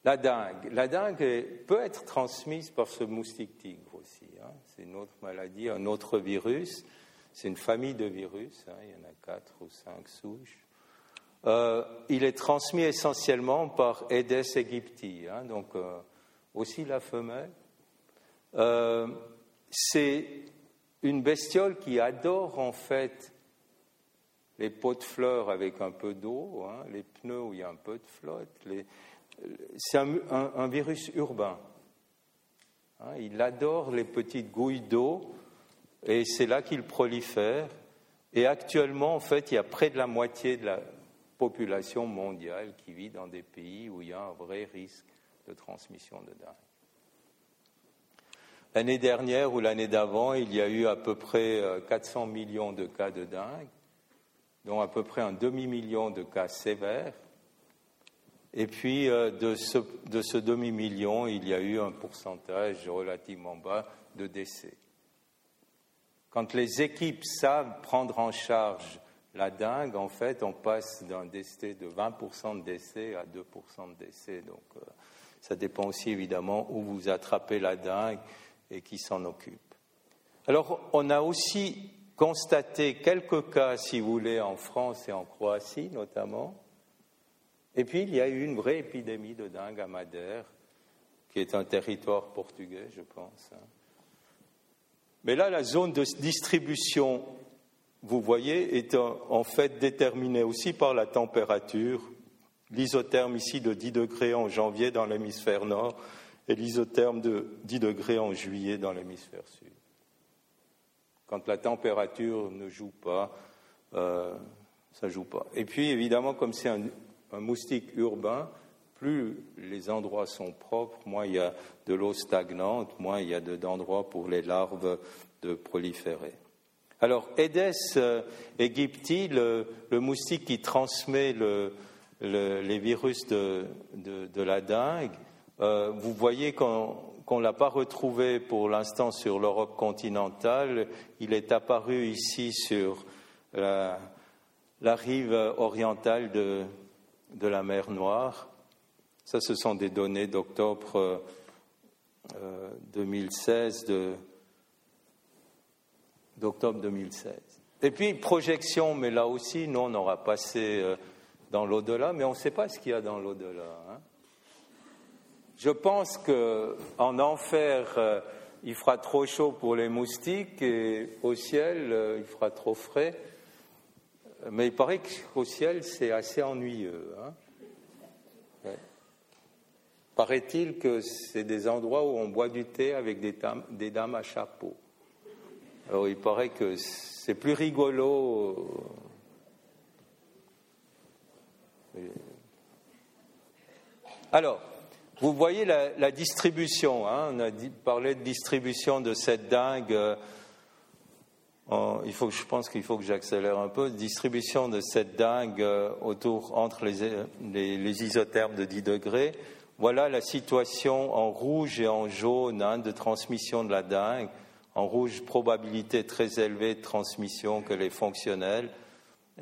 La dengue. La dengue peut être transmise par ce moustique tigre aussi. Hein. C'est une autre maladie, un autre virus. C'est une famille de virus, hein. il y en a quatre ou cinq souches. Euh, il est transmis essentiellement par Aedes aegypti, donc euh, aussi la femelle. Euh, c'est une bestiole qui adore en fait les pots de fleurs avec un peu d'eau, hein, les pneus où il y a un peu de flotte. C'est un, virus urbain. Hein. il adore les petites gouilles d'eau et c'est là qu'il prolifère. Et actuellement, en fait, il y a près de la moitié de la population mondiale qui vit dans des pays où il y a un vrai risque de transmission de dingue. L'année dernière ou l'année d'avant, il y a eu à peu près 400 euh, millions de cas de dingue, dont à peu près un demi-million de cas sévères. Et puis, euh, de ce, de ce demi-million, il y a eu un pourcentage relativement bas de décès. Quand les équipes savent prendre en charge la dingue, en fait, on passe d'un décès de 20% de décès à 2% de décès. Donc, euh, ça dépend aussi évidemment où vous attrapez la dingue et qui s'en occupe. Alors, on a aussi constaté quelques cas, si vous voulez, en France et en Croatie notamment. Et puis, il y a eu une vraie épidémie de dingue à Madère, qui est un territoire portugais, je pense. Hein. Mais là, la zone de distribution, vous voyez, est en fait déterminée aussi par la température. L'isotherme ici de 10 degrés en janvier dans l'hémisphère nord et l'isotherme de 10 degrés en juillet dans l'hémisphère sud. Quand la température ne joue pas, euh, ça ne joue pas. Et puis, évidemment, comme c'est un, moustique urbain, plus les endroits sont propres, moins il y a de l'eau stagnante, moins il y a d'endroits pour les larves de proliférer. Alors, euh, aegypti, le, moustique qui transmet les virus de, de la dengue, euh, vous voyez qu'on ne l'a pas retrouvé pour l'instant sur l'Europe continentale. Il est apparu ici sur la, rive orientale de, la mer Noire. Ça, ce sont des données d'octobre 2016, euh, d'octobre 2016. Et puis, projection, mais là aussi, nous, on aura passé euh, dans l'au-delà, mais on ne sait pas ce qu'il y a dans l'au-delà. Hein. Je pense qu'en enfer, euh, il fera trop chaud pour les moustiques et au ciel, euh, il fera trop frais. Mais il paraît qu'au ciel, c'est assez ennuyeux. Hein. Paraît-il que c'est des endroits où on boit du thé avec des dames à chapeau. Alors il paraît que c'est plus rigolo. Alors, vous voyez la, distribution. Hein. on a parlé de distribution de cette dingue. Euh, il faut, je pense qu'il faut que j'accélère un peu. Distribution de cette dingue euh, autour entre les, les, isothermes de 10 degrés. Voilà la situation en rouge et en jaune hein, de transmission de la dingue. En rouge, probabilité très élevée de transmission que les fonctionnels.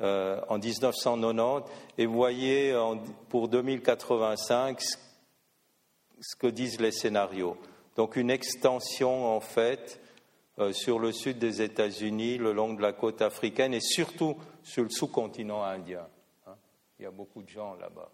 Euh, en 1990. Et vous voyez pour 2085 ce que disent les scénarios. Donc une extension en fait euh, sur le sud des États-Unis, le long de la côte africaine et surtout sur le sous-continent indien. Hein. Il y a beaucoup de gens là-bas.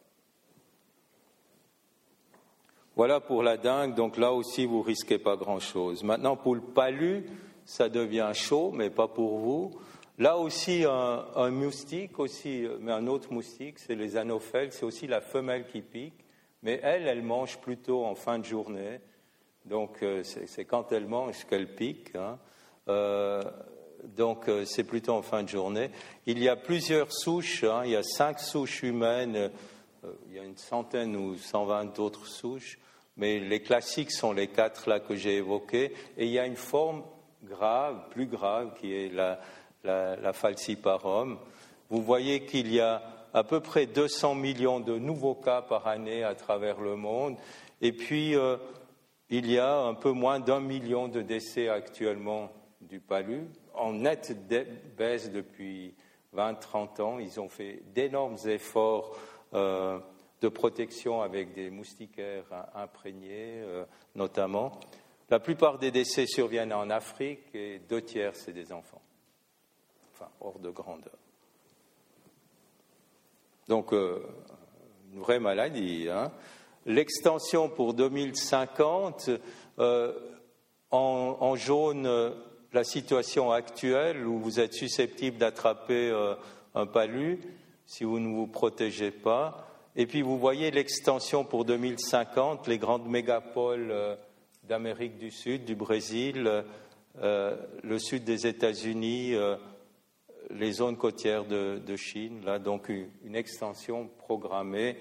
Voilà pour la dingue, donc là aussi vous risquez pas grand-chose. Maintenant pour le palu, ça devient chaud, mais pas pour vous. Là aussi un, moustique, aussi, mais un autre moustique, c'est les anophèles, c'est aussi la femelle qui pique, mais elle, elle mange plutôt en fin de journée, donc euh, c'est quand elle mange qu'elle pique. Hein. Euh, donc euh, c'est plutôt en fin de journée. Il y a plusieurs souches, hein. il y a cinq souches humaines, il y a une centaine ou 120 autres souches mais les classiques sont les quatre là que j'ai évoqués, et il y a une forme grave, plus grave, qui est la, la, falciparum. Vous voyez qu'il y a à peu près 200 millions de nouveaux cas par année à travers le monde, et puis euh, il y a un peu moins d'un million de décès actuellement du palu, en nette baisse depuis 20-30 ans. Ils ont fait d'énormes efforts. Euh, de protection avec des moustiquaires imprégnés, euh, notamment. La plupart des décès surviennent en Afrique et deux tiers, c'est des enfants, enfin, hors de grandeur. Donc, euh, une vraie maladie. Hein. L'extension pour 2050, euh, en, en, jaune, la situation actuelle où vous êtes susceptible d'attraper un palu si vous ne vous protégez pas. Et puis vous voyez l'extension pour 2050, les grandes mégapoles euh, d'Amérique du Sud, du Brésil, euh, le sud des États-Unis, euh, les zones côtières de, Chine, là, donc une, extension programmée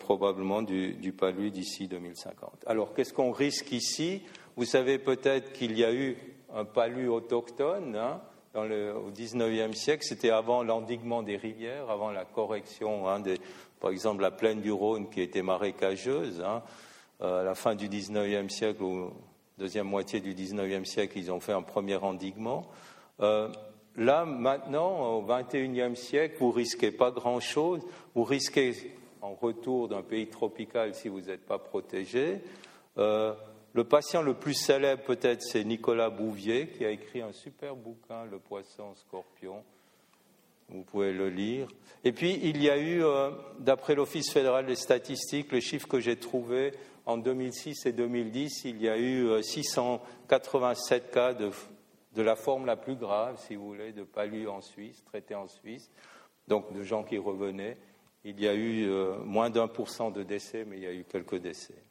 probablement du, du palu d'ici 2050. Alors qu'est-ce qu'on risque ici? Vous savez peut-être qu'il y a eu un palu autochtone hein, dans le, au XIXe siècle, c'était avant l'endiguement des rivières, avant la correction hein, par exemple, la plaine du Rhône qui était marécageuse, hein, euh, à la fin du XIXe siècle ou deuxième moitié du XIXe siècle, ils ont fait un premier endiguement. Euh, là, maintenant, au XXIe siècle, vous risquez pas grand-chose. Vous risquez, en retour d'un pays tropical, si vous n'êtes pas protégé. Euh, le patient le plus célèbre, peut-être, c'est Nicolas Bouvier, qui a écrit un super bouquin, Le poisson scorpion, vous pouvez le lire. Et puis, il y a eu, euh, d'après l'Office fédéral des statistiques, les chiffres que j'ai trouvés en 2006 et 2010, il y a eu 687 euh, cas de, la forme la plus grave, si vous voulez, de palu en Suisse, traité en Suisse, donc de gens qui revenaient. Il y a eu euh, moins d'un pour cent de décès, mais il y a eu quelques décès.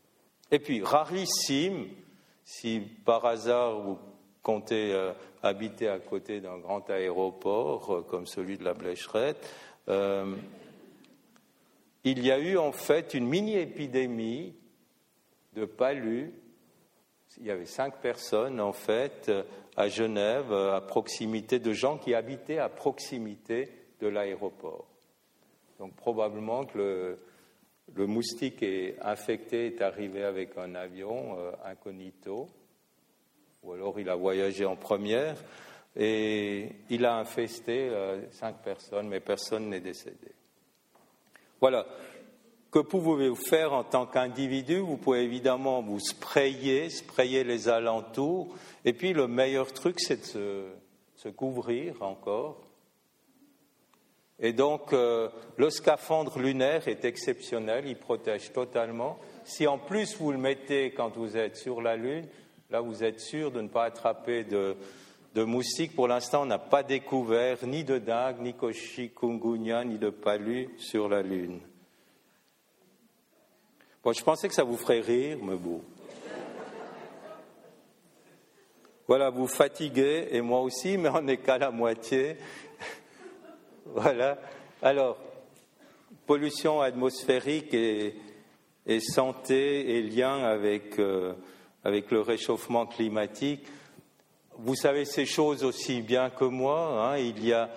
Et puis, rarissime, si par hasard vous comptez habiter à côté d'un grand aéroport euh, comme celui de la Blécherette, euh, il y a eu en fait une mini-épidémie de palus. Il y avait cinq personnes en fait à Genève, à proximité de gens qui habitaient à proximité de l'aéroport. Donc probablement que le, le, moustique est infecté est arrivé avec un avion euh, incognito ou alors il a voyagé en première, et il a infesté euh, cinq personnes, mais personne n'est décédé. Voilà. Que pouvez-vous faire en tant qu'individu? Vous pouvez évidemment vous sprayer, sprayer les alentours, et puis le meilleur truc, c'est de se, se couvrir encore. Et donc, euh, le scaphandre lunaire est exceptionnel, il protège totalement. Si en plus vous le mettez quand vous êtes sur la Lune, là vous êtes sûr de ne pas attraper de, moustiques. Pour l'instant, on n'a pas découvert ni de dingue, ni de chikungunya, ni de palu sur la Lune. Bon, je pensais que ça vous ferait rire, mais bon. Voilà, vous fatiguez, et moi aussi, mais on n'est qu'à la moitié. Voilà. Alors, pollution atmosphérique et, santé et lien avec, euh, avec le réchauffement climatique. Vous savez ces choses aussi bien que moi. Hein. il y a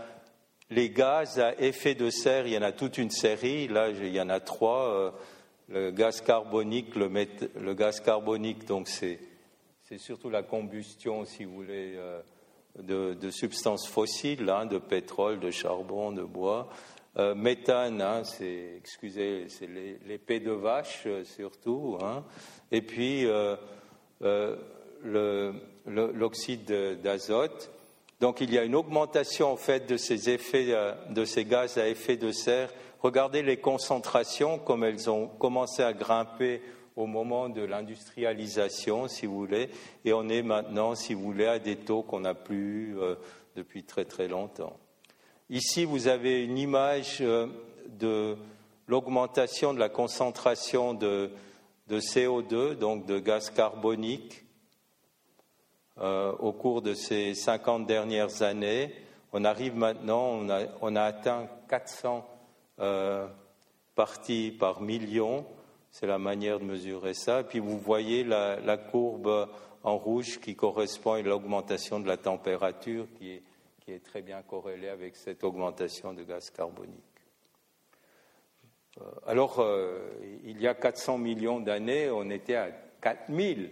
les gaz à effet de serre, il y en a toute une série. Là, il y en a trois. Euh, le gaz carbonique, le, le gaz carbonique, donc c'est surtout la combustion, si vous voulez, euh, de, substances fossiles, hein, de pétrole, de charbon, de bois. Euh, méthane, hein, c'est, excusez, c'est l'épée de vache euh, surtout. Hein. Et puis l'oxyde d'azote. Donc il y a une augmentation en fait de ces gaz à effet de serre. Regardez les concentrations comme elles ont commencé à grimper au moment de l'industrialisation, si vous voulez, et on est maintenant, si vous voulez, à des taux qu'on n'a plus euh, depuis très très longtemps. Ici, vous avez une image euh, de l'augmentation de la concentration de, CO2, donc de gaz carbonique, euh, au cours de ces 50 dernières années. On arrive maintenant, on a, on a atteint 400 parties par million c'est la manière de mesurer ça. Puis vous voyez la, courbe en rouge qui correspond à l'augmentation de la température qui est, qui est, très bien corrélée avec cette augmentation de gaz carbonique. Euh, alors, euh, il y a 400 millions d'années, on était à 4000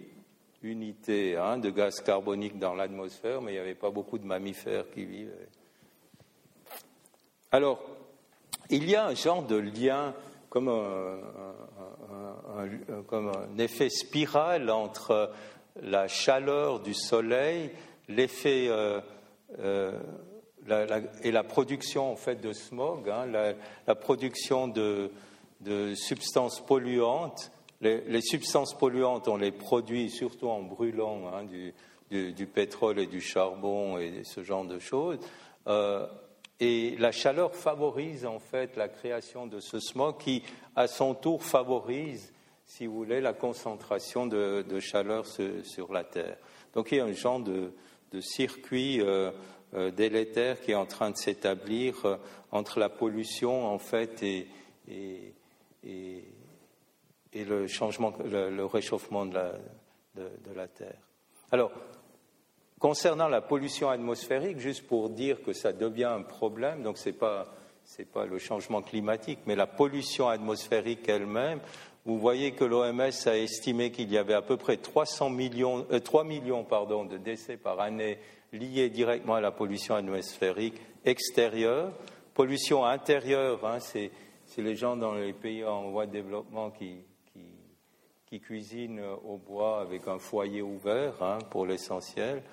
unités hein, de gaz carbonique dans l'atmosphère, mais il n'y avait pas beaucoup de mammifères qui vivaient. Alors, il y a un genre de lien comme un, effet spirale entre la chaleur du soleil, l'effet euh, euh, et la production en fait de smog, hein, la, production de, substances polluantes. Les, substances polluantes, on les produit surtout en brûlant hein, du, pétrole et du charbon et ce genre de choses. Euh, et la chaleur favorise en fait la création de ce smog qui, à son tour, favorise, si vous voulez, la concentration de, chaleur sur, la Terre. Donc il y a un genre de, circuit euh, euh, délétère qui est en train de s'établir euh, entre la pollution en fait et, le changement, le, réchauffement de la, de la Terre. Alors, Concernant la pollution atmosphérique, juste pour dire que ça devient un problème, donc ce n'est pas, pas le changement climatique, mais la pollution atmosphérique elle-même, vous voyez que l'OMS a estimé qu'il y avait à peu près 300 millions, 3 euh, millions pardon, de décès par année liés directement à la pollution atmosphérique extérieure. Pollution intérieure, hein, c'est les gens dans les pays en voie de développement qui, qui, cuisinent au bois avec un foyer ouvert hein, pour l'essentiel.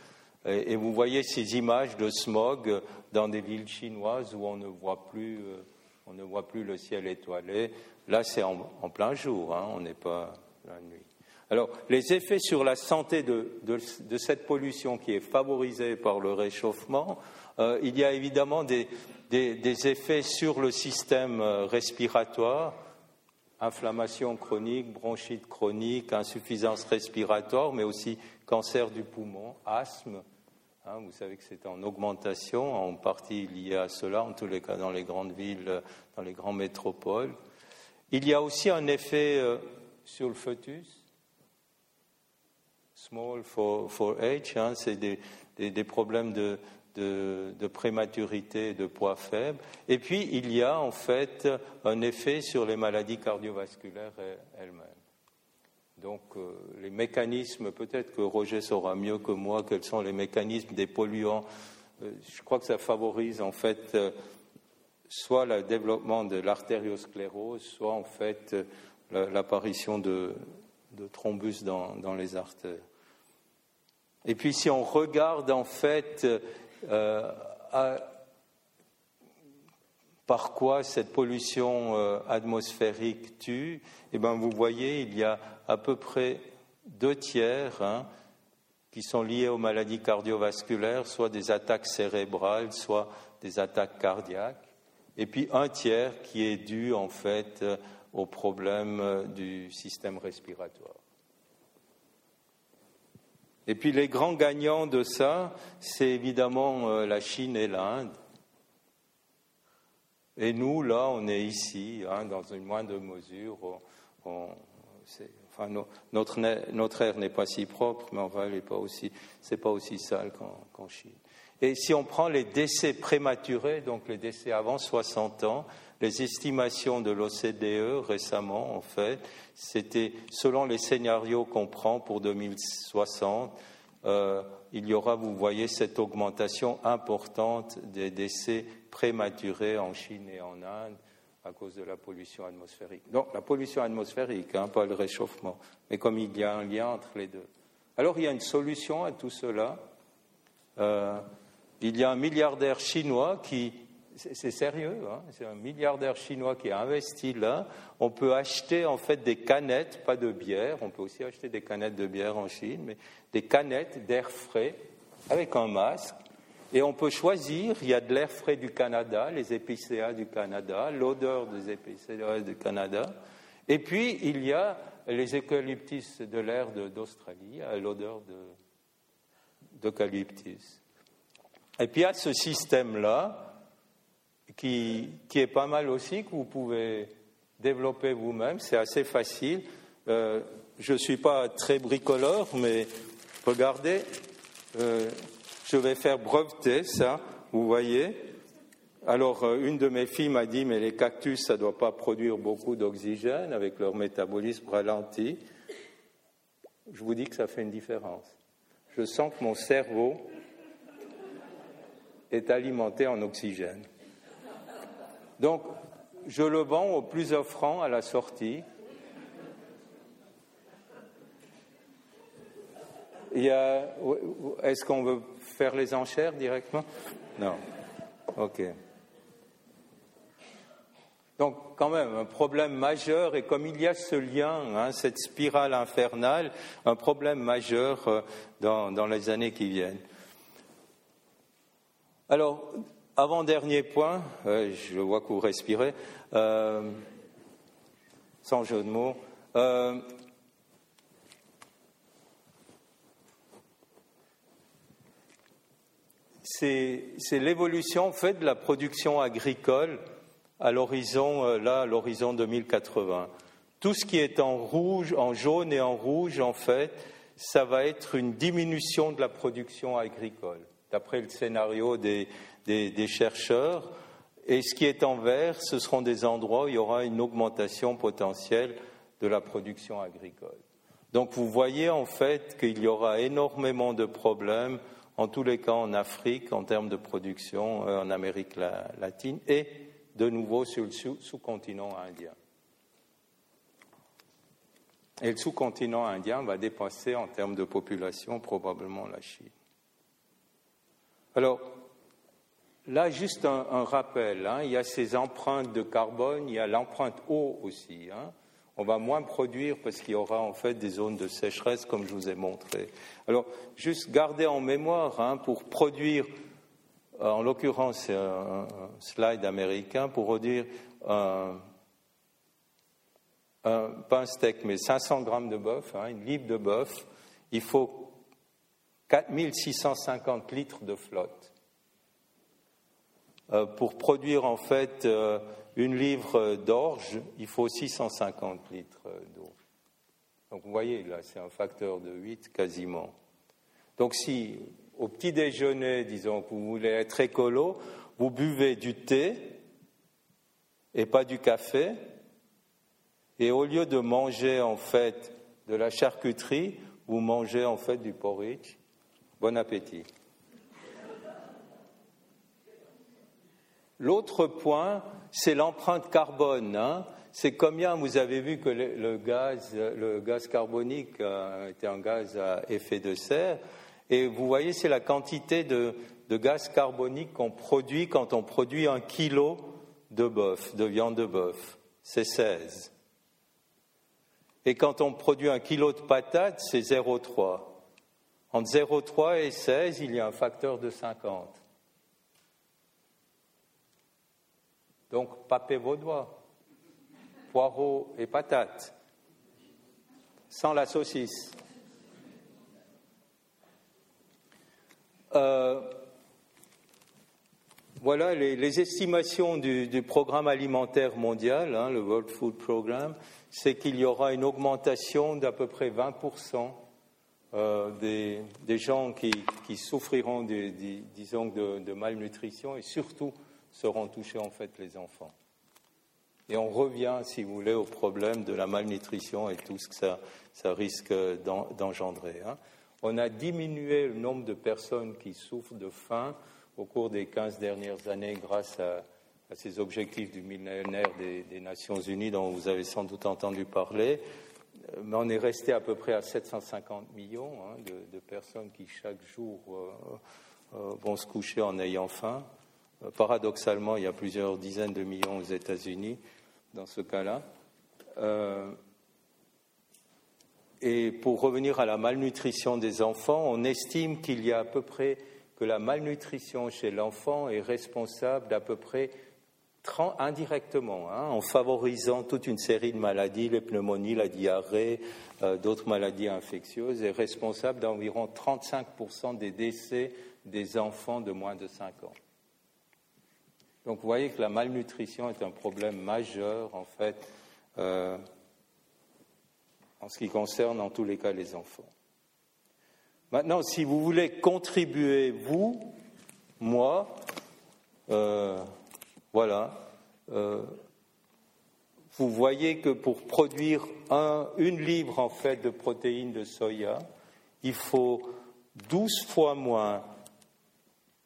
Et, vous voyez ces images de smog dans des villes chinoises où on ne voit plus, euh, on ne voit plus le ciel étoilé. Là, c'est en, plein jour, hein, on n'est pas la nuit. Alors, les effets sur la santé de, cette pollution qui est favorisée par le réchauffement, euh, il y a évidemment des, effets sur le système euh, respiratoire, inflammation chronique, bronchite chronique, insuffisance respiratoire, mais aussi cancer du poumon, asthme. Hein, vous savez que c'est en augmentation, en partie lié à cela, en tous les cas dans les grandes villes, dans les grandes métropoles. Il y a aussi un effet euh, sur le fœtus, small for, for age, hein, c'est des, des, problèmes de, de, de, prématurité, de poids faible. Et puis, il y a en fait un effet sur les maladies cardiovasculaires elles-mêmes. Donc euh, les mécanismes, peut-être que Roger saura mieux que moi quels sont les mécanismes des polluants. Euh, je crois que ça favorise en fait euh, soit le développement de l'artériosclérose, soit en fait l'apparition de, thrombus dans, les artères. Et puis si on regarde en fait par quoi cette pollution atmosphérique tue? Eh bien, vous voyez, il y a à peu près deux tiers hein, qui sont liés aux maladies cardiovasculaires, soit des attaques cérébrales, soit des attaques cardiaques, et puis un tiers qui est dû en fait aux problèmes du système respiratoire. Et puis les grands gagnants de ça, c'est évidemment euh, la Chine et l'Inde. Et nous, là, on est ici, hein, dans une moindre mesure. enfin, notre, notre, air n'est pas si propre, mais enfin, elle n'est pas aussi, pas aussi sale qu'en Chine. Et si on prend les décès prématurés, donc les décès avant 60 ans, les estimations de l'OCDE récemment, en fait, c'était selon les scénarios qu'on prend pour 2060, euh, il y aura, vous voyez, cette augmentation importante des décès prématurés en Chine et en Inde à cause de la pollution atmosphérique. Donc la pollution atmosphérique, hein, pas le réchauffement, mais comme il y a un lien entre les deux. Alors il y a une solution à tout cela. Euh, il y a un milliardaire chinois qui, c'est sérieux, hein, c'est un milliardaire chinois qui a investi là. On peut acheter en fait des canettes, pas de bière, on peut aussi acheter des canettes de bière en Chine, mais des canettes d'air frais avec un masque. Et on peut choisir, il y a de l'air frais du Canada, les épicéas du Canada, l'odeur des épicéas du Canada. Et puis, il y a les eucalyptus de l'air d'Australie, l'odeur d'eucalyptus. Et puis il y a ce système-là qui, est pas mal aussi, que vous pouvez développer vous-même. C'est assez facile. Euh, je ne suis pas très bricoleur, mais regardez, euh, je vais faire breveter ça, vous voyez. Alors, euh, une de mes filles m'a dit, mais les cactus, ça ne doit pas produire beaucoup d'oxygène avec leur métabolisme ralenti. Je vous dis que ça fait une différence. Je sens que mon cerveau est alimenté en oxygène. Donc, je le vends au plus offrant à la sortie. Est-ce qu'on veut faire les enchères directement Non. OK. Donc, quand même, un problème majeur, et comme il y a ce lien, hein, cette spirale infernale, un problème majeur euh, dans les années qui viennent. Alors, avant-dernier point, euh, je vois que vous respirez, euh, sans jeu de mots. C'est l'évolution en fait de la production agricole à l'horizon là à l'horizon 2080. Tout ce qui est en rouge, en jaune et en rouge en fait, ça va être une diminution de la production agricole d'après le scénario des, chercheurs. Et ce qui est en vert, ce seront des endroits où il y aura une augmentation potentielle de la production agricole. Donc vous voyez en fait qu'il y aura énormément de problèmes, en tous les cas en Afrique, en termes de production, euh, en Amérique latine et de nouveau sur le sous-continent indien. Et le sous-continent indien va dépasser en termes de population probablement la Chine. Alors, là, juste un, rappel, hein. il y a ces empreintes de carbone, il y a l'empreinte eau aussi. Hein. On va moins produire parce qu'il y aura en fait des zones de sécheresse, comme je vous ai montré. Alors, juste garder en mémoire, hein, pour produire, euh, en l'occurrence, c'est un, slide américain, pour produire un, pas un steak, mais 500 grammes de bœuf, une livre de bœuf, il faut 4650 litres de flotte. Euh, pour produire en fait euh, une livre d'orge, il faut 650 litres d'eau. Donc vous voyez, là, c'est un facteur de 8 quasiment. Donc si au petit déjeuner, disons que vous voulez être écolo, vous buvez du thé et pas du café, et au lieu de manger en fait de la charcuterie, vous mangez en fait du porridge Bon appétit. L'autre point, c'est l'empreinte carbone. Hein. C'est combien vous avez vu que le, gaz, le gaz carbonique était un gaz à effet de serre. Et vous voyez, c'est la quantité de, de gaz carbonique qu'on produit quand on produit un kilo de bœuf, de viande de bœuf. C'est 16. Et quand on produit un kilo de patates, c'est 0,3. Entre 0,3 et 16, il y a un facteur de 50. Donc, papez vos doigts. Poireaux et patates. Sans la saucisse. Euh, voilà les, estimations du, programme alimentaire mondial, hein, le World Food Programme, c'est qu'il y aura une augmentation d'à peu près 20% euh, des, gens qui, souffriront, disons, de, malnutrition et surtout seront touchés en fait les enfants. Et on revient, si vous voulez, au problème de la malnutrition et tout ce que ça, risque d'engendrer. Hein. On a diminué le nombre de personnes qui souffrent de faim au cours des 15 dernières années grâce à, ces objectifs du millénaire des, Nations Unies dont vous avez sans doute entendu parler. Mais on est resté à peu près à 750 millions hein, de, personnes qui chaque jour euh, euh, vont se coucher en ayant faim. Euh, paradoxalement, il y a plusieurs dizaines de millions aux États-Unis dans ce cas-là. et pour revenir à la malnutrition des enfants, on estime qu'il y a à peu près que la malnutrition chez l'enfant est responsable d'à peu près indirectement, hein, en favorisant toute une série de maladies, les pneumonies, la diarrhée, euh, d'autres maladies infectieuses, est responsable d'environ 35% des décès des enfants de moins de 5 ans. Donc vous voyez que la malnutrition est un problème majeur, en fait, euh, en ce qui concerne en tous les cas les enfants. Maintenant, si vous voulez contribuer, vous, moi, euh, voilà, euh, vous voyez que pour produire un, une livre en fait de protéines de soya, il faut 12 fois moins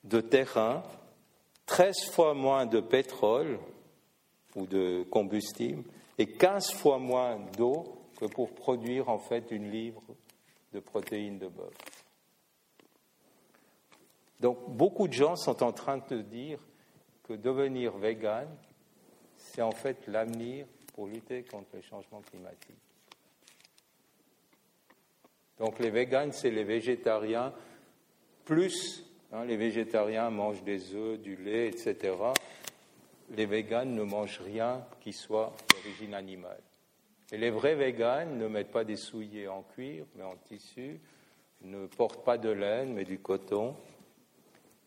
de terrain, 13 fois moins de pétrole ou de combustible et 15 fois moins d'eau que pour produire en fait une livre de protéines de bœuf. Donc beaucoup de gens sont en train de dire que devenir vegan, c'est en fait l'avenir pour lutter contre le changement climatique. Donc les végans, c'est les végétariens, plus hein, les végétariens mangent des œufs, du lait, etc. Les véganes ne mangent rien qui soit d'origine animale. Et les vrais véganes ne mettent pas des souliers en cuir, mais en tissu, ne portent pas de laine, mais du coton.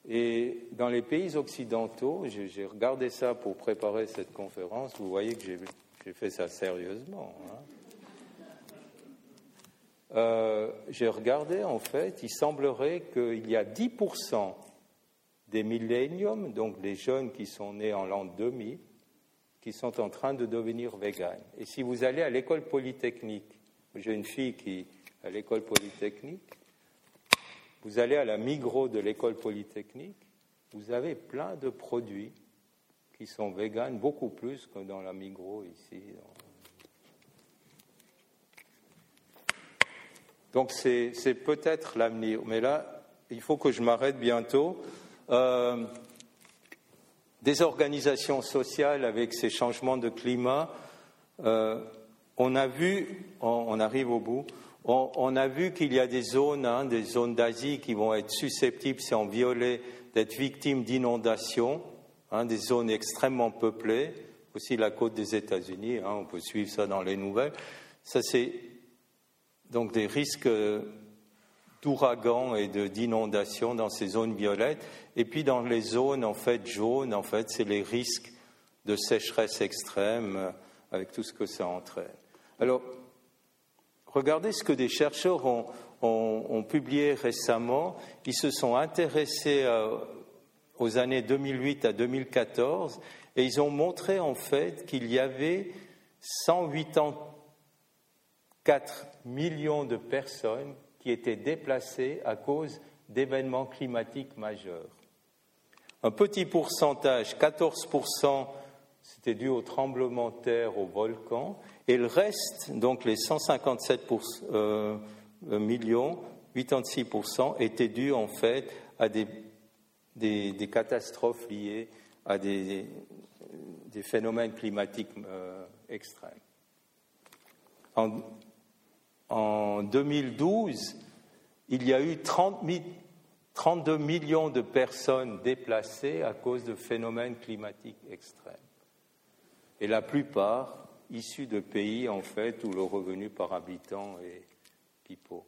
Et dans les pays occidentaux, j'ai regardé ça pour préparer cette conférence, vous voyez que j'ai fait ça sérieusement. Hein. Euh, j'ai regardé, en fait, il semblerait qu'il y a 10% des milléniums, donc les jeunes qui sont nés en l'an 2000, qui sont en train de devenir véganes. Et si vous allez à l'école polytechnique, j'ai une fille qui à l'école polytechnique, vous allez à la Migros de l'école polytechnique, vous avez plein de produits qui sont véganes, beaucoup plus que dans la Migros ici. Donc c'est peut-être l'avenir, mais là, il faut que je m'arrête bientôt. Euh, des organisations sociales avec ces changements de climat, euh, on a vu, on, arrive au bout, on, a vu qu'il y a des zones, hein, des zones d'Asie qui vont être susceptibles, si on violet, d'être victimes d'inondations, hein, des zones extrêmement peuplées, aussi la côte des États-Unis, hein, on peut suivre ça dans les nouvelles. Ça, c'est donc des risques d'ouragans et d'inondations dans ces zones violettes. Et puis dans les zones en fait jaunes, en fait, c'est les risques de sécheresse extrême euh, avec tout ce que ça entraîne. Alors, regardez ce que des chercheurs ont, publié récemment. Ils se sont intéressés euh, aux années 2008 à 2014 et ils ont montré en fait qu'il y avait 184 millions de personnes qui étaient déplacées à cause d'événements climatiques majeurs. Un petit pourcentage, 14%, c'était dû au tremblement de terre, au volcan, et le reste, donc les 157 euh, millions, 86%, étaient dus en fait à des, des, catastrophes liées à des, phénomènes climatiques euh, extrêmes. En, en, 2012, il y a eu 30 32 millions de personnes déplacées à cause de phénomènes climatiques extrêmes. Et la plupart issus de pays, en fait, où le revenu par habitant est pipeau.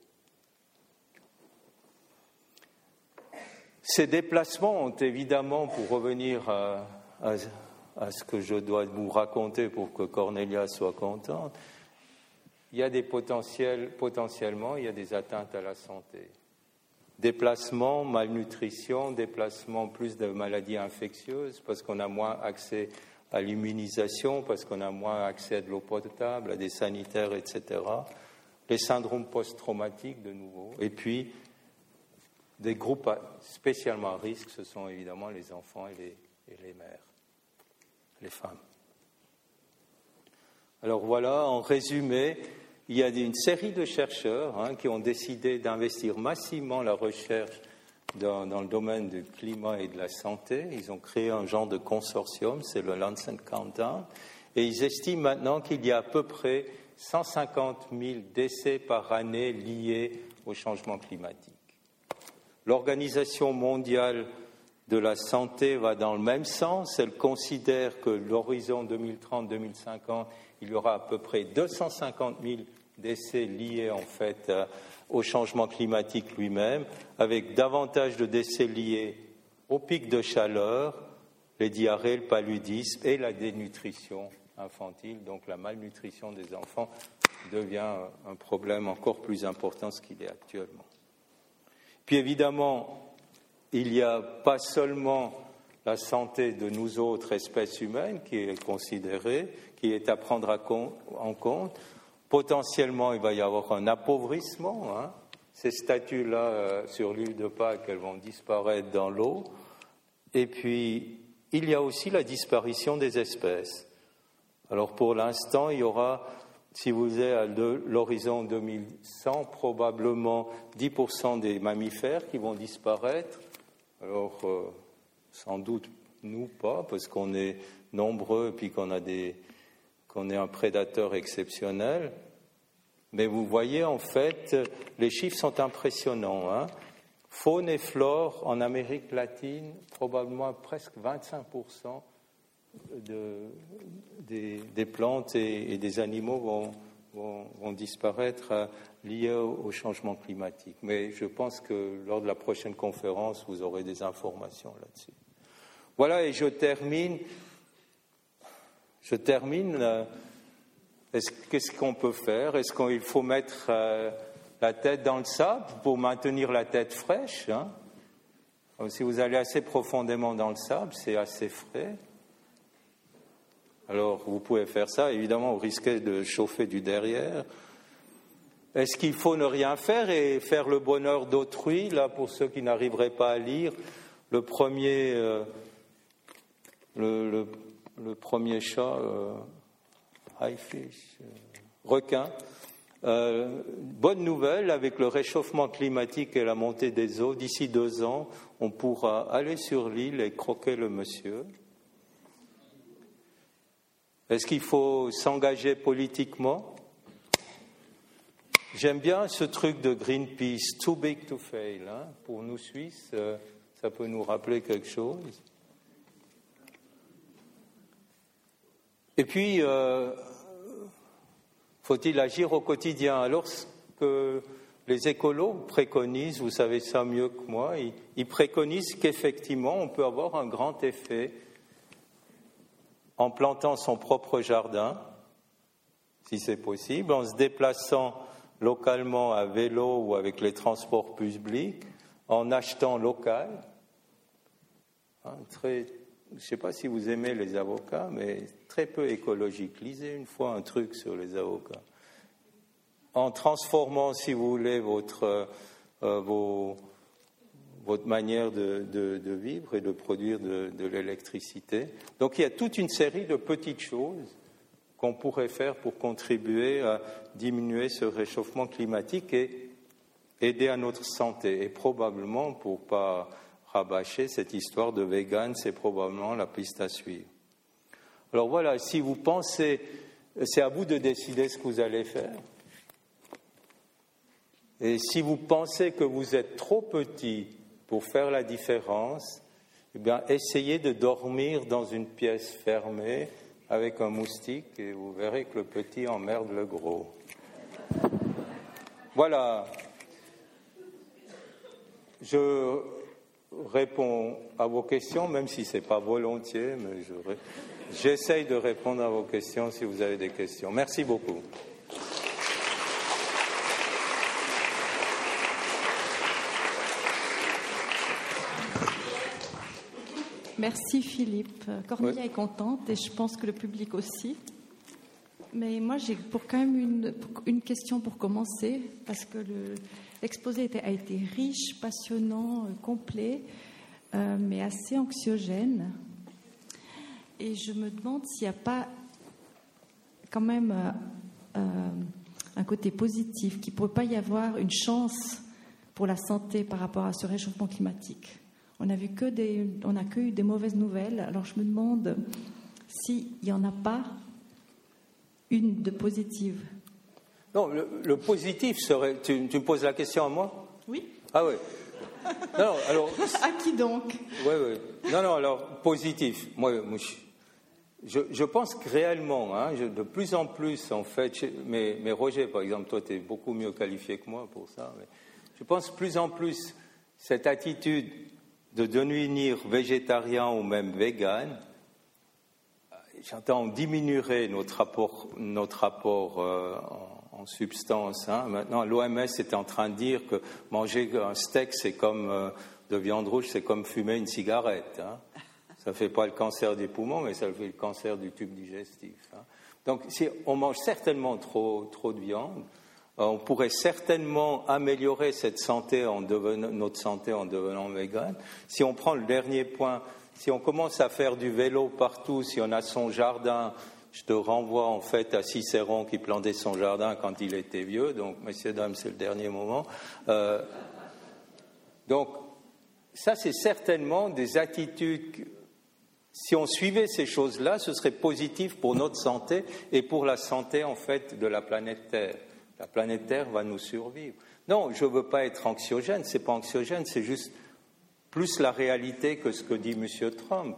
Ces déplacements ont évidemment, pour revenir à, ce que je dois vous raconter pour que Cornelia soit contente, il y a des potentiels, potentiellement, il y a des atteintes à la santé. Déplacement, malnutrition, déplacement plus de maladies infectieuses parce qu'on a moins accès à l'immunisation, parce qu'on a moins accès à de l'eau potable, à des sanitaires, etc. Les syndromes post-traumatiques de nouveau. Et puis des groupes spécialement à risque, ce sont évidemment les enfants et les, mères, les femmes. Alors voilà, en résumé, il y a une série de chercheurs hein, qui ont décidé d'investir massivement la recherche dans, dans, le domaine du climat et de la santé. Ils ont créé un genre de consortium, c'est le Lancet Countdown, et ils estiment maintenant qu'il y a à peu près 150 000 décès par année liés au changement climatique. L'Organisation mondiale de la santé va dans le même sens. Elle considère que l'horizon 2030-2050, il y aura à peu près 250 000 décès liés en fait euh, au changement climatique lui-même, avec davantage de décès liés au pic de chaleur, les diarrhées, le paludisme et la dénutrition infantile. Donc la malnutrition des enfants devient un problème encore plus important ce qu'il est actuellement. Puis évidemment, il n'y a pas seulement la santé de nous autres espèces humaines qui est considérée, qui est à prendre en compte. Potentiellement, il va y avoir un appauvrissement. Hein. Ces statues-là euh, sur l'île de Pâques, elles vont disparaître dans l'eau. Et puis, il y a aussi la disparition des espèces. Alors pour l'instant, il y aura si vous êtes à l'horizon 2100, probablement 10% des mammifères qui vont disparaître. Alors, euh, sans doute nous pas, parce qu'on est nombreux et puis qu'on a des, qu'on est un prédateur exceptionnel. Mais vous voyez, en fait, les chiffres sont impressionnants. Hein. Faune et flore en Amérique latine, probablement presque 25% des, plantes et, des animaux vont, disparaître euh, liés au, changement climatique. Mais je pense que lors de la prochaine conférence, vous aurez des informations là-dessus. Voilà, et je termine. Je termine. Euh, qu'est-ce qu'on peut faire? Est-ce qu'il faut mettre euh, la tête dans le sable pour maintenir la tête fraîche hein? Si vous allez assez profondément dans le sable, c'est assez frais. Alors vous pouvez faire ça, évidemment, vous risquez de chauffer du derrière. Est-ce qu'il faut ne rien faire et faire le bonheur d'autrui? Là, pour ceux qui n'arriveraient pas à lire, le premier, euh, le, premier chat, euh, fish, euh, requin. bonne nouvelle, avec le réchauffement climatique et la montée des eaux, d'ici deux ans, on pourra aller sur l'île et croquer le monsieur. Est-ce qu'il faut s'engager politiquement? J'aime bien ce truc de Greenpeace, too big to fail. Hein. Pour nous Suisses, euh, ça peut nous rappeler quelque chose. Et puis, euh, faut-il agir au quotidien Alors que les écolos préconisent, vous savez ça mieux que moi, ils préconisent qu'effectivement, on peut avoir un grand effet en plantant son propre jardin, si c'est possible, en se déplaçant localement à vélo ou avec les transports publics, en achetant local. Hein, très, je ne sais pas si vous aimez les avocats, mais très peu écologique. Lisez une fois un truc sur les avocats. En transformant, si vous voulez, votre, euh, votre manière de, vivre et de produire de, l'électricité. Donc il y a toute une série de petites choses qu'on pourrait faire pour contribuer à diminuer ce réchauffement climatique et aider à notre santé. Et probablement, pour pas rabâcher cette histoire de vegan, c'est probablement la piste à suivre. Alors voilà, si vous pensez, c'est à vous de décider ce que vous allez faire. Et si vous pensez que vous êtes trop petit pour faire la différence, eh bien, essayez de dormir dans une pièce fermée avec un moustique et vous verrez que le petit emmerde le gros. Voilà. Je réponds à vos questions, même si ce n'est pas volontiers, mais j'essaye de répondre à vos questions si vous avez des questions. Merci beaucoup. Merci Philippe. Cornelia est contente et je pense que le public aussi. Mais moi, j'ai pour quand même une, une, question pour commencer, parce que l'exposé a été riche, passionnant, euh, complet, euh, mais assez anxiogène. Et je me demande s'il n'y a pas quand même euh, un côté positif, qu'il ne pourrait pas y avoir une chance pour la santé par rapport à ce réchauffement climatique. On n'a que des, on que eu des mauvaises nouvelles. Alors je me demande s'il n'y en a pas une de positive. Non, le, positif serait. Tu, me poses la question à moi? Oui. Ah oui. Non, alors. à qui donc? Oui, oui. Non, non, alors, positif. Moi, je, je, pense que réellement, hein, de plus en plus, en fait, mais, mais Roger, par exemple, toi, tu es beaucoup mieux qualifié que moi pour ça, mais je pense plus en plus cette attitude de devenir végétarien ou même vegan, j'entends, on diminuerait notre rapport, notre rapport euh, en, substance. Hein. Maintenant, l'OMS est en train de dire que manger un steak, c'est comme euh, de viande rouge, c'est comme fumer une cigarette. Hein. Ça ne fait pas le cancer des poumons, mais ça fait le cancer du tube digestif. Hein. Donc, si on mange certainement trop, trop de viande, euh, on pourrait certainement améliorer cette santé en notre santé en devenant vegan. Si on prend le dernier point, si on commence à faire du vélo partout, si on a son jardin, je te renvoie en fait à Cicéron qui plantait son jardin quand il était vieux, donc messieurs, dames, c'est le dernier moment. Euh, donc, ça, c'est certainement des attitudes. Si on suivait ces choses-là, ce serait positif pour notre santé et pour la santé en fait de la planète Terre. La planète Terre va nous survivre. Non, je ne veux pas être anxiogène, ce n'est pas anxiogène, c'est juste plus la réalité que ce que dit M. Trump.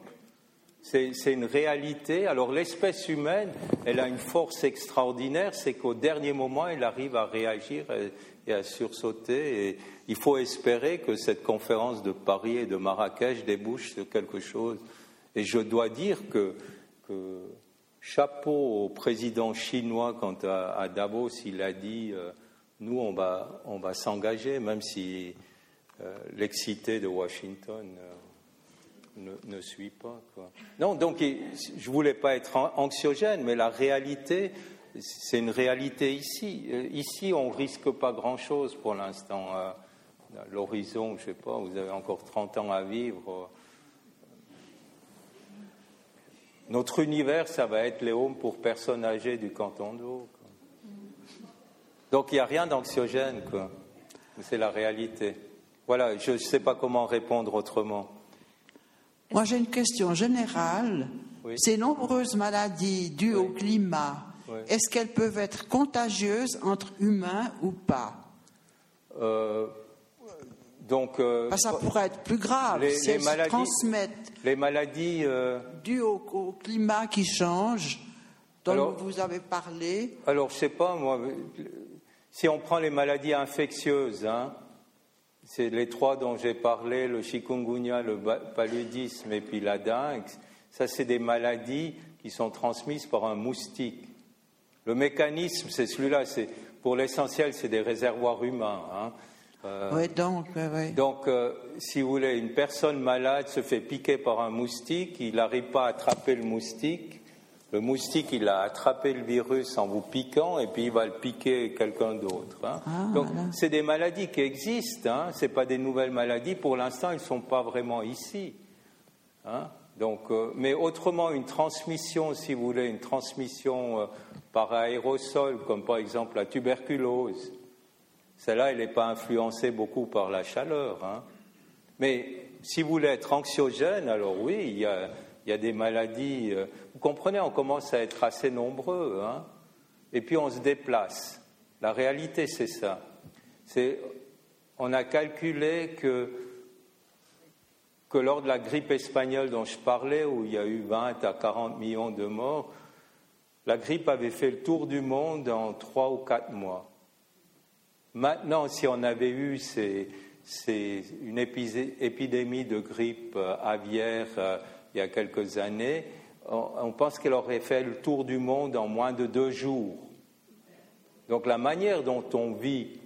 C'est une réalité. Alors l'espèce humaine, elle a une force extraordinaire, c'est qu'au dernier moment, elle arrive à réagir et à sursauter. Et il faut espérer que cette conférence de Paris et de Marrakech débouche sur quelque chose. Et je dois dire que, chapeau au président chinois quand à, Davos il a dit euh, nous on va, on va s'engager même si euh, l'excité de Washington euh, ne, suit pas. Non, donc je voulais pas être anxiogène, mais la réalité, c'est une réalité ici. Ici, on risque pas grand-chose pour l'instant. L'horizon, je sais pas, vous avez encore 30 ans à vivre Notre univers, ça va être les homes pour personnes âgées du canton d'eau. Donc il n'y a rien d'anxiogène, quoi. C'est la réalité. Voilà, je ne sais pas comment répondre autrement. Moi, j'ai une question générale. Ces nombreuses maladies dues au climat, est-ce qu'elles peuvent être contagieuses entre humains ou pas? Euh, donc, euh, ça pourrait être plus grave si elles se transmettent. Les maladies euh, dues au, climat qui change, dont vous avez parlé. Alors, je sais pas moi. Si on prend les maladies infectieuses, hein, c'est les trois dont j'ai parlé le chikungunya, le paludisme et puis la dengue. Ça, c'est des maladies qui sont transmises par un moustique. Le mécanisme, c'est celui-là. C'est pour l'essentiel, c'est des réservoirs humains. Hein. Euh, donc, donc euh, si vous voulez, une personne malade se fait piquer par un moustique, il n'arrive pas à attraper le moustique. Le moustique, il a attrapé le virus en vous piquant et puis il va le piquer quelqu'un d'autre. Hein. Ah, donc, c'est des maladies qui existent. Hein. Ce pas des nouvelles maladies. Pour l'instant, elles ne sont pas vraiment ici. Hein. Donc, euh, mais autrement, une transmission, si vous voulez, une transmission par aérosol, comme par exemple la tuberculose, celle-là, elle n'est pas influencée beaucoup par la chaleur. Hein. Mais si vous voulez être anxiogène, alors oui, il y a, il y a des maladies. Euh, vous comprenez, on commence à être assez nombreux, hein, et puis on se déplace. La réalité, c'est ça. C'est, on a calculé que, que lors de la grippe espagnole dont je parlais, où il y a eu 20 à 40 millions de morts, la grippe avait fait le tour du monde en trois ou quatre mois. Maintenant, si on avait eu une épidémie de grippe euh, aviaire euh, il y a quelques années, on, pense qu'elle aurait fait le tour du monde en moins de deux jours. Donc la manière dont on vit,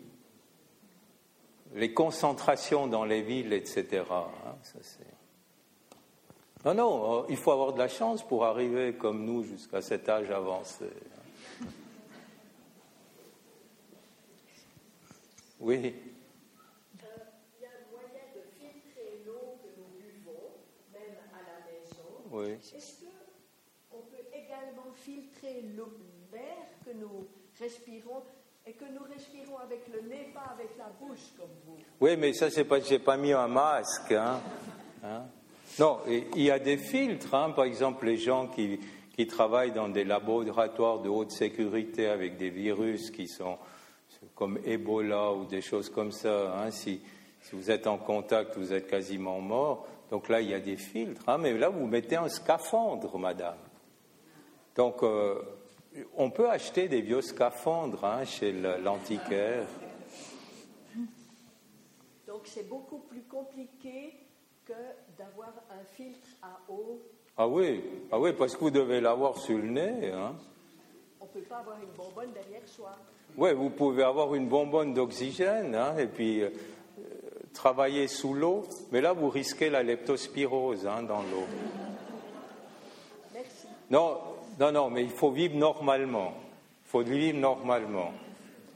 les concentrations dans les villes, etc. Hein, non, non, euh, il faut avoir de la chance pour arriver comme nous jusqu'à cet âge avancé. Oui. Est-ce qu'on peut également filtrer l'air que nous respirons et que nous respirons avec le nez, pas avec la bouche comme vous? Oui, mais ça, c'est pas j'ai pas mis un masque. Hein. hein? Non, il y a des filtres. Hein. Par exemple, les gens qui, qui travaillent dans des laboratoires de haute sécurité avec des virus qui sont comme Ebola ou des choses comme ça. Hein. Si, si vous êtes en contact, vous êtes quasiment mort. Donc là, il y a des filtres, hein, mais là, vous mettez un scaphandre, madame. Donc, euh, on peut acheter des vieux scaphandres hein, chez l'antiquaire. Donc, c'est beaucoup plus compliqué que d'avoir un filtre à eau. Ah oui, ah oui, parce que vous devez l'avoir sur le nez. Hein. On ne peut pas avoir une bonbonne derrière soi. Oui, vous pouvez avoir une bonbonne d'oxygène, hein, et puis travailler sous l'eau, mais là, vous risquez la leptospirose hein, dans l'eau. Non, non, non, mais il faut vivre normalement. Il faut vivre normalement.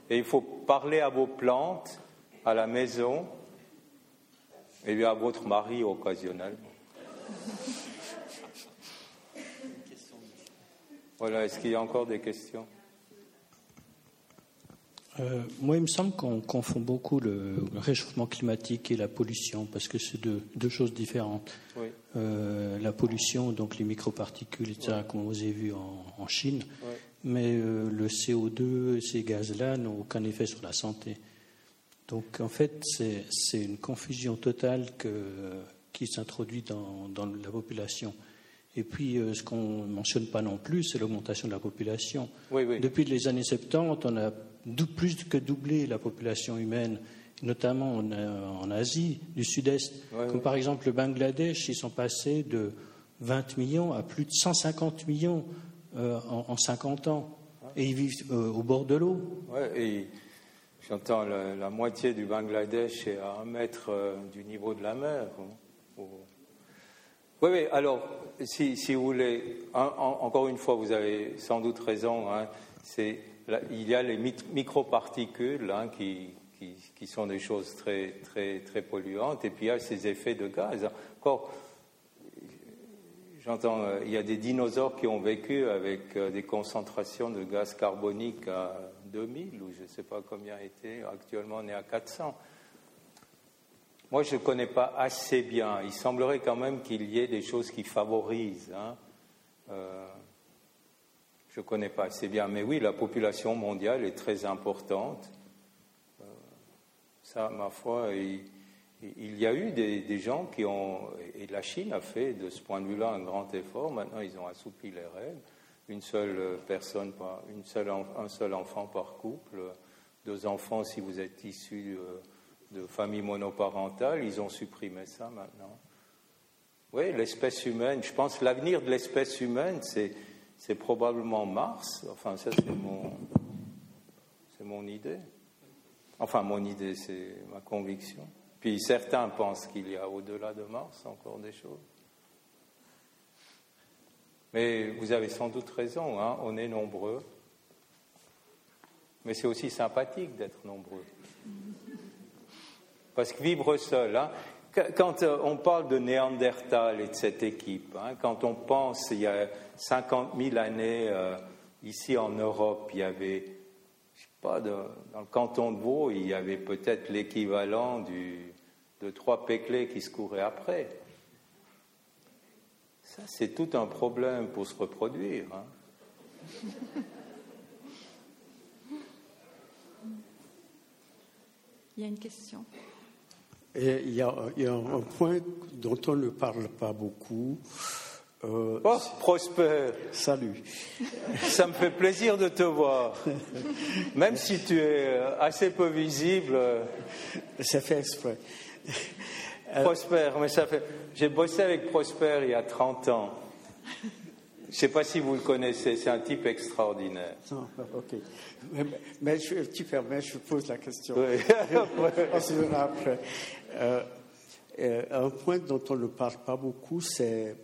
Et il faut parler à vos plantes, à la maison, et à votre mari occasionnellement. Voilà, est-ce qu'il y a encore des questions? Euh, moi, il me semble qu'on confond beaucoup le, réchauffement climatique et la pollution, parce que c'est deux, choses différentes. Euh, la pollution, donc les microparticules, etc., comme vous avez vu en, Chine, mais euh, le CO2, ces gaz-là n'ont aucun effet sur la santé. Donc, en fait, c'est une confusion totale qui s'introduit dans, la population. Et puis, ce qu'on ne mentionne pas non plus, c'est l'augmentation de la population. Depuis les années 70, on a plus que doubler la population humaine, notamment en, Asie du Sud-Est. Comme par exemple le Bangladesh, ils sont passés de 20 millions à plus de 150 millions euh, en, 50 ans. Et ils vivent euh, au bord de l'eau. et j'entends la, moitié du Bangladesh est à un mètre euh, du niveau de la mer. Hein, oui, oui, alors, si, vous voulez, encore une fois, vous avez sans doute raison, hein, c'est il y a les microparticules hein, qui, sont des choses très, très, très polluantes, et puis il y a ces effets de gaz. Encore, j'entends, euh, il y a des dinosaures qui ont vécu avec euh, des concentrations de gaz carbonique à 2000, ou je ne sais pas combien était, actuellement on est à 400. Moi, je ne connais pas assez bien. Il semblerait quand même qu'il y ait des choses qui favorisent. Hein, euh, je ne connais pas assez bien, mais oui, la population mondiale est très importante. Euh, ça, ma foi, il, y a eu des, gens qui ont, et la Chine a fait de ce point de vue-là un grand effort. Maintenant, ils ont assoupli les règles. Une seule personne, une seule, un seul enfant par couple, deux enfants si vous êtes issu de, de familles monoparentales. Ils ont supprimé ça maintenant. Oui, l'espèce humaine. Je pense l'avenir de l'espèce humaine, c'est c'est probablement Mars. Enfin, ça, c'est mon, mon idée. Enfin, mon idée, c'est ma conviction. Puis certains pensent qu'il y a au-delà de Mars encore des choses. Mais vous avez sans doute raison, hein, on est nombreux. Mais c'est aussi sympathique d'être nombreux. Parce que vivre seul, hein, quand euh, on parle de Néandertal et de cette équipe, hein, quand on pense il y a 50 000 années, euh, ici en Europe, il y avait, je sais pas, dans le canton de Vaud, il y avait peut-être l'équivalent de trois péclés qui se couraient après. Ça, c'est tout un problème pour se reproduire. Hein. Il y a une question. Et il, y a, il y a un point dont on ne parle pas beaucoup. Euh, oh, Prosper. Salut. Ça me fait plaisir de te voir. Même si tu es assez peu visible. Ça fait exprès. Prosper, mais ça fait. J'ai bossé avec Prosper il y a 30 ans. Je ne sais pas si vous le connaissez, c'est un type extraordinaire. Non, ok. Mais, mais je, tu permets, je pose la question. Oui. on se verra après. Euh, euh, un point dont on ne parle pas beaucoup, c'est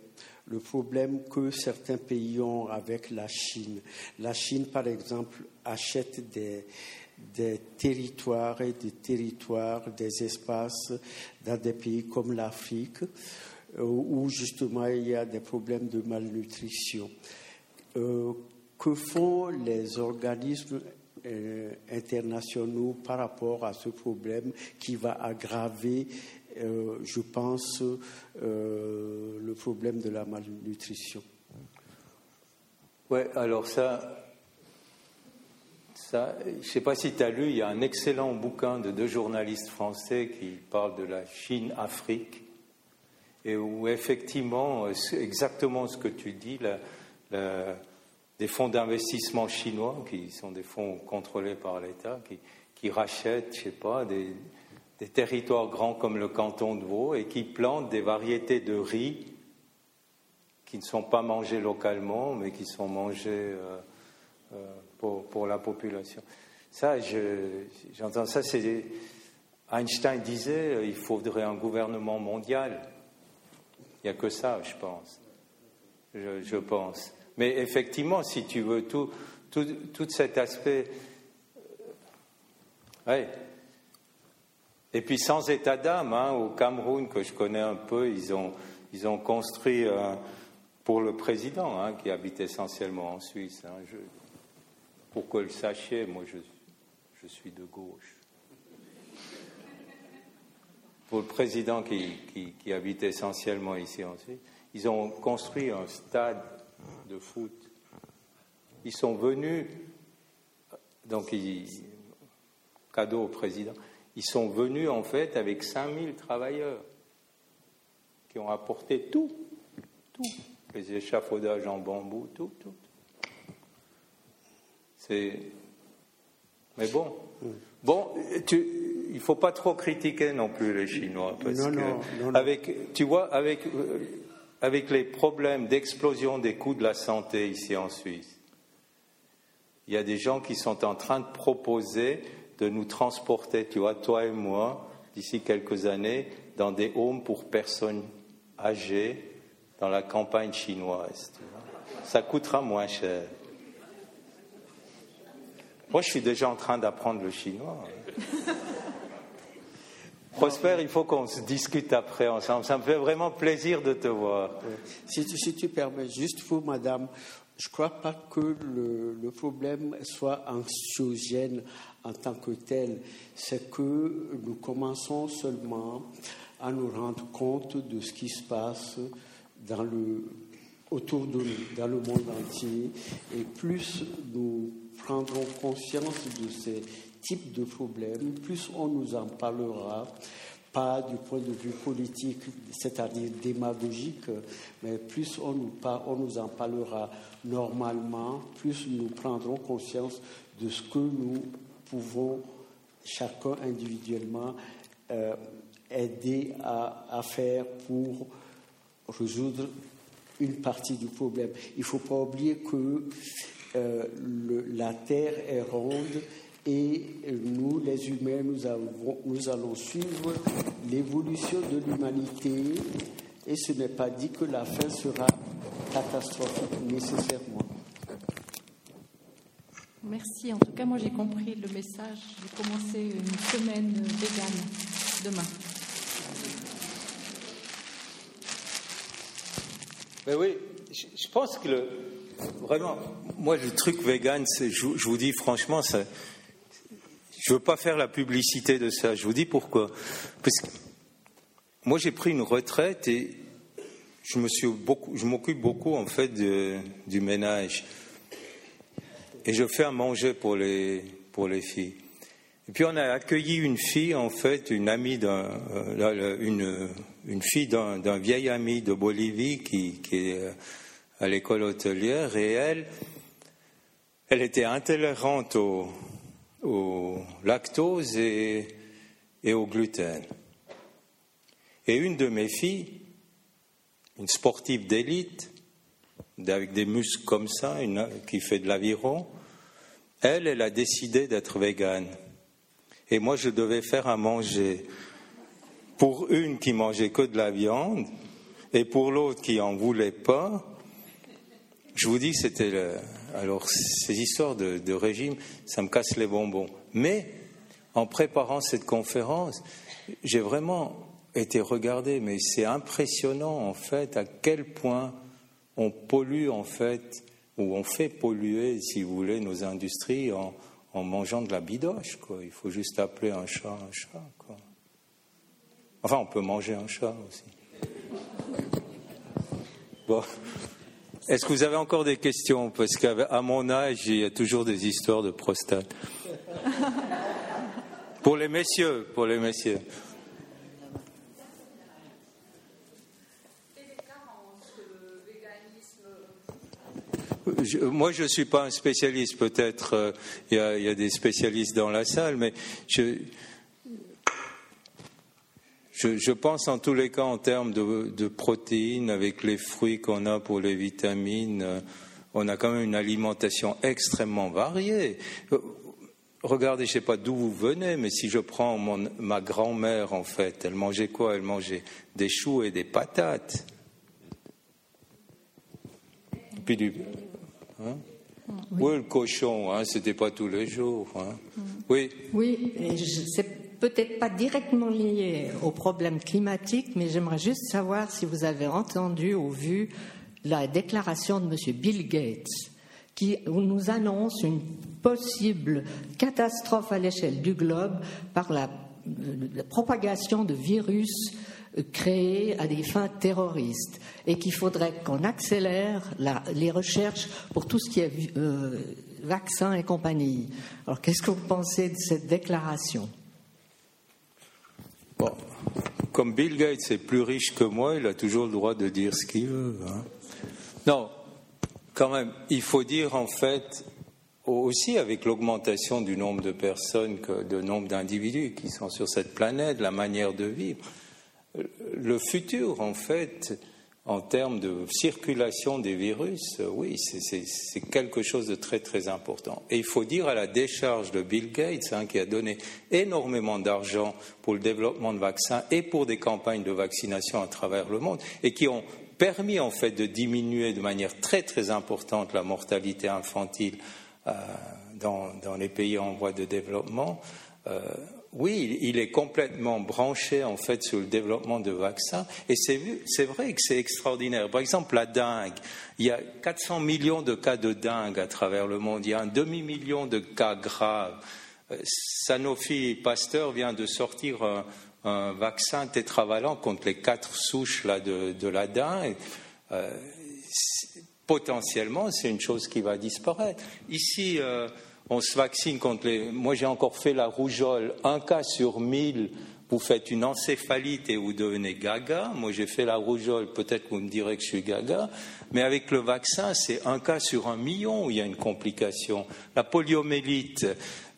le problème que certains pays ont avec la Chine. La Chine, par exemple, achète des, des territoires et des territoires, des espaces dans des pays comme l'Afrique, où justement il y a des problèmes de malnutrition. Euh, que font les organismes euh, internationaux par rapport à ce problème qui va aggraver, je pense, le problème de la malnutrition? Oui, alors ça, ça, je ne sais pas si tu as lu, il y a un excellent bouquin de deux journalistes français qui parlent de la Chine-Afrique, et où effectivement, exactement ce que tu dis, des fonds d'investissement chinois, qui sont des fonds contrôlés par l'État, qui, rachètent, je sais pas, des, territoires grands comme le canton de Vaud et qui plantent des variétés de riz qui ne sont pas mangées localement, mais qui sont mangées. Euh, euh, pour, la population. Ça, j'entends ça. Einstein disait euh, il faudrait un gouvernement mondial. Il n'y a que ça, je pense. Je, pense. Mais effectivement, si tu veux, tout, tout, tout cet aspect. Euh, ouais. Et puis sans état d'âme, hein, au Cameroun, que je connais un peu, ils ont, ils ont construit pour le président, hein, qui habite essentiellement en Suisse. Hein, pour que le sachiez, moi je, je suis de gauche. Pour le président qui, qui, habite essentiellement ici en Suisse, ils ont construit un stade de foot. Ils sont venus, donc cadeau au président, ils sont venus en fait avec 5000 travailleurs qui ont apporté tout, tout, les échafaudages en bambou, tout, tout. Mais bon, bon, tu, il faut pas trop critiquer non plus les Chinois parce que avec, tu vois, avec euh, avec les problèmes d'explosion des coûts de la santé ici en Suisse, il y a des gens qui sont en train de proposer de nous transporter, tu vois, toi et moi, d'ici quelques années, dans des homes pour personnes âgées dans la campagne chinoise. Ça coûtera moins cher. Moi, je suis déjà en train d'apprendre le chinois. Prosper, il faut qu'on se discute après ensemble. Ça me fait vraiment plaisir de te voir. Si, tu permets, juste pour madame, je ne crois pas que le, problème soit anxiogène en tant que tel. C'est que nous commençons seulement à nous rendre compte de ce qui se passe autour de nous, dans le monde entier. Et plus nous prendrons conscience de ces types de problèmes, plus on nous en parlera, pas du point de vue politique, c'est-à-dire démagogique, mais plus on nous, on nous en parlera normalement, plus nous prendrons conscience de ce que nous pouvons, chacun individuellement, euh, aider à, à faire pour résoudre une partie du problème. Il ne faut pas oublier que euh, la Terre est ronde et nous, les humains, nous, avons, nous allons suivre l'évolution de l'humanité et ce n'est pas dit que la fin sera catastrophique nécessairement. Merci. En tout cas, moi j'ai compris le message. J'ai commencé une semaine végane demain. Oui, je pense que le, vraiment, moi, le truc vegan, je, je, vous dis franchement, ça, je veux pas faire la publicité de ça. Je vous dis pourquoi. Parce que moi, j'ai pris une retraite et je suis beaucoup, m'occupe beaucoup en fait du ménage. Et je fais à manger pour les, pour les filles. Et puis on a accueilli une fille, en fait, une amie d'un, euh, une, une fille d'un, vieil ami de Bolivie qui, qui est euh, à l'école hôtelière, et elle, elle était intolérante au, au lactose et, et au gluten. Et une de mes filles, une sportive d'élite, avec des muscles comme ça, une, qui fait de l'aviron, elle, elle a décidé d'être végane. Et moi, je devais faire à manger pour une qui mangeait que de la viande et pour l'autre qui en voulait pas. Je vous dis, c'était alors ces histoires de, régime, ça me casse les bonbons. Mais en préparant cette conférence, j'ai vraiment été regardé, mais c'est impressionnant en fait à quel point on pollue en fait, ou on fait polluer, si vous voulez, nos industries en, mangeant de la bidoche. Il faut juste appeler un chat un chat. Enfin, on peut manger un chat aussi. Bon. Est-ce que vous avez encore des questions? Parce qu'à mon âge, il y a toujours des histoires de prostate. Pour les messieurs, pour les messieurs. moi, je ne suis pas un spécialiste. Peut-être euh, il y, a des spécialistes dans la salle, mais je, je, pense en tous les cas en termes de, protéines, avec les fruits qu'on a pour les vitamines, euh, on a quand même une alimentation extrêmement variée. Euh, regardez, je ne sais pas d'où vous venez, mais si je prends ma grand-mère, en fait, elle mangeait quoi? Elle mangeait des choux et des patates. Puis du, Hein? Oui. le cochon, hein, c'était pas tous les jours. Hein. Oui. Oui, c'est peut-être pas directement lié au problème climatique, mais j'aimerais juste savoir si vous avez entendu ou vu la déclaration de M. Bill Gates qui nous annonce une possible catastrophe à l'échelle du globe par la propagation de virus créés à des fins terroristes et qu'il faudrait qu'on accélère les recherches pour tout ce qui est euh, vaccins et compagnie. Alors qu'est-ce que vous pensez de cette déclaration? Bon, comme Bill Gates est plus riche que moi, il a toujours le droit de dire ce qu'il veut. Hein. Non, quand même, il faut dire en fait aussi avec l'augmentation du nombre de personnes, que, de nombre d'individus qui sont sur cette planète, la manière de vivre, le futur, en fait, en termes de circulation des virus, oui, c'est quelque chose de très très important. Et il faut dire à la décharge de Bill Gates, hein, qui a donné énormément d'argent pour le développement de vaccins et pour des campagnes de vaccination à travers le monde, et qui ont permis en fait de diminuer de manière très très importante la mortalité infantile euh, dans, les pays en voie de développement. Euh, oui, il est complètement branché en fait sur le développement de vaccins et c'est vrai que c'est extraordinaire. Par exemple, la dengue, il y a 400 millions de cas de dengue à travers le monde, il y a un demi-million de cas graves. Euh, Sanofi Pasteur vient de sortir un, vaccin tétravalent contre les quatre souches là, de, la dengue. Euh, potentiellement, c'est une chose qui va disparaître. Ici, euh, on se vaccine contre les. Moi, j'ai encore fait la rougeole. Un cas sur mille, vous faites une encéphalite et vous devenez gaga. Moi, j'ai fait la rougeole. Peut-être que vous me direz que je suis gaga. Mais avec le vaccin, c'est un cas sur un million où il y a une complication. La poliomélite,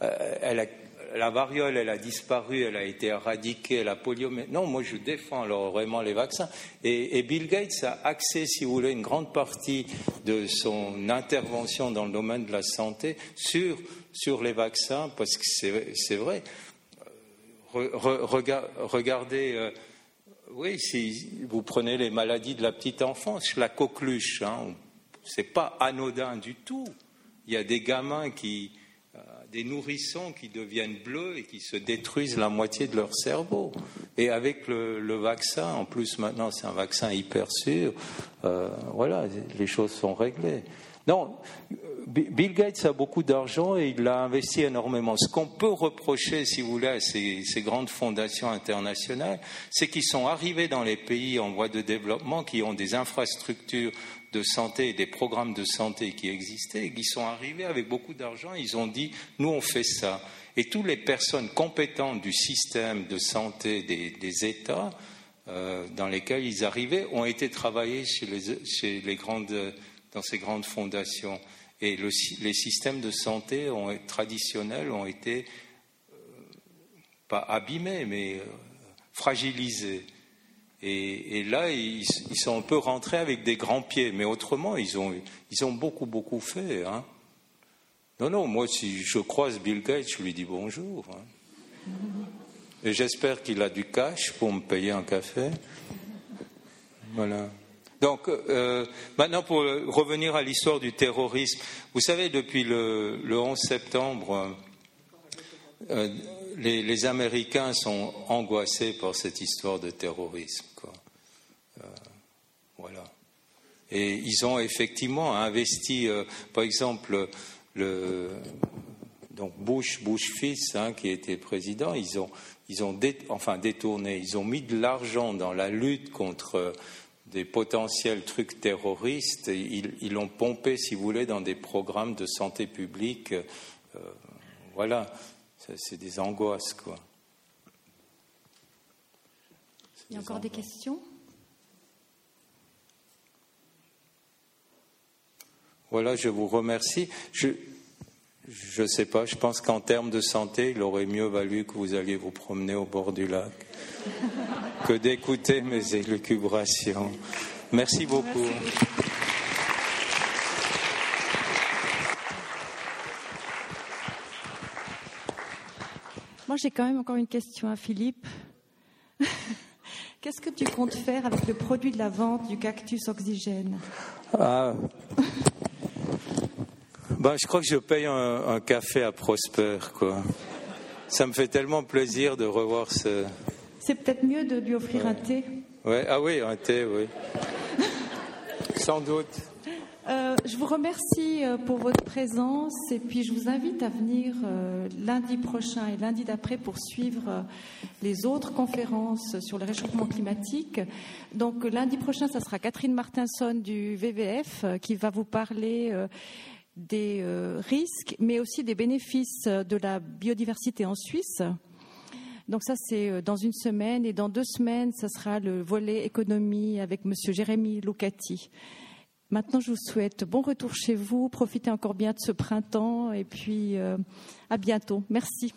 euh, elle a la variole, elle a disparu, elle a été éradiquée, la polio. Non, moi je défends alors vraiment les vaccins. Et, Bill Gates a axé, si vous voulez, une grande partie de son intervention dans le domaine de la santé sur, sur les vaccins, parce que c'est vrai. regardez, euh, oui, si vous prenez les maladies de la petite enfance, la coqueluche, hein, c'est pas anodin du tout. Il y a des gamins qui des nourrissons qui deviennent bleus et qui se détruisent la moitié de leur cerveau. Et avec le, vaccin, en plus maintenant c'est un vaccin hyper sûr, euh, voilà, les choses sont réglées. Non, Bill Gates a beaucoup d'argent et il l'a investi énormément. Ce qu'on peut reprocher, si vous voulez, à ces, ces grandes fondations internationales, c'est qu'ils sont arrivés dans les pays en voie de développement qui ont des infrastructures de santé, des programmes de santé qui existaient et qui sont arrivés avec beaucoup d'argent. Ils ont dit, nous on fait ça. Et toutes les personnes compétentes du système de santé des, États euh, dans lesquels ils arrivaient ont été travaillés chez les, grandes, dans ces grandes fondations. Et les systèmes de santé traditionnels ont été euh, pas abîmés, mais euh, fragilisés. Et, là, ils, sont un peu rentrés avec des grands pieds, mais autrement, ils ont, ils ont beaucoup, beaucoup fait. Hein. Non, non, moi, si je croise Bill Gates, je lui dis bonjour. Hein. Et j'espère qu'il a du cash pour me payer un café. Voilà. Donc, euh, maintenant, pour revenir à l'histoire du terrorisme, vous savez, depuis le, 11 septembre, euh, les, Américains sont angoissés par cette histoire de terrorisme. Euh, voilà. Et ils ont effectivement investi, euh, par exemple, le, donc Bush, Bush fils, hein, qui était président, ils ont, ils ont enfin détourné, ils ont mis de l'argent dans la lutte contre des potentiels trucs terroristes. Ils l'ont pompé, si vous voulez, dans des programmes de santé publique. Euh, voilà c'est des angoisses, quoi. Il y a encore des questions? Voilà, je vous remercie. Je ne sais pas, je pense qu'en termes de santé, il aurait mieux valu que vous alliez vous promener au bord du lac que d'écouter mes élucubrations. Merci beaucoup. Moi, j'ai quand même encore une question à Philippe. Qu'est-ce que tu comptes faire avec le produit de la vente du cactus oxygène ah. ben, Je crois que je paye un, café à Prosper. Quoi. Ça me fait tellement plaisir de revoir ce... C'est peut-être mieux de lui offrir un thé. Ouais. Ah oui, un thé, oui. Sans doute. Euh, je vous remercie euh, pour votre présence et puis je vous invite à venir euh, lundi prochain et lundi d'après pour suivre les autres conférences sur le réchauffement climatique. Donc lundi prochain, ça sera Catherine Martinson du VVF qui va vous parler des risques, mais aussi des bénéfices de la biodiversité en Suisse. Donc ça, c'est dans une semaine. Et dans deux semaines, ça sera le volet économie avec Monsieur Jérémy Lucati. Maintenant, je vous souhaite bon retour chez vous. Profitez encore bien de ce printemps et puis euh, à bientôt. Merci.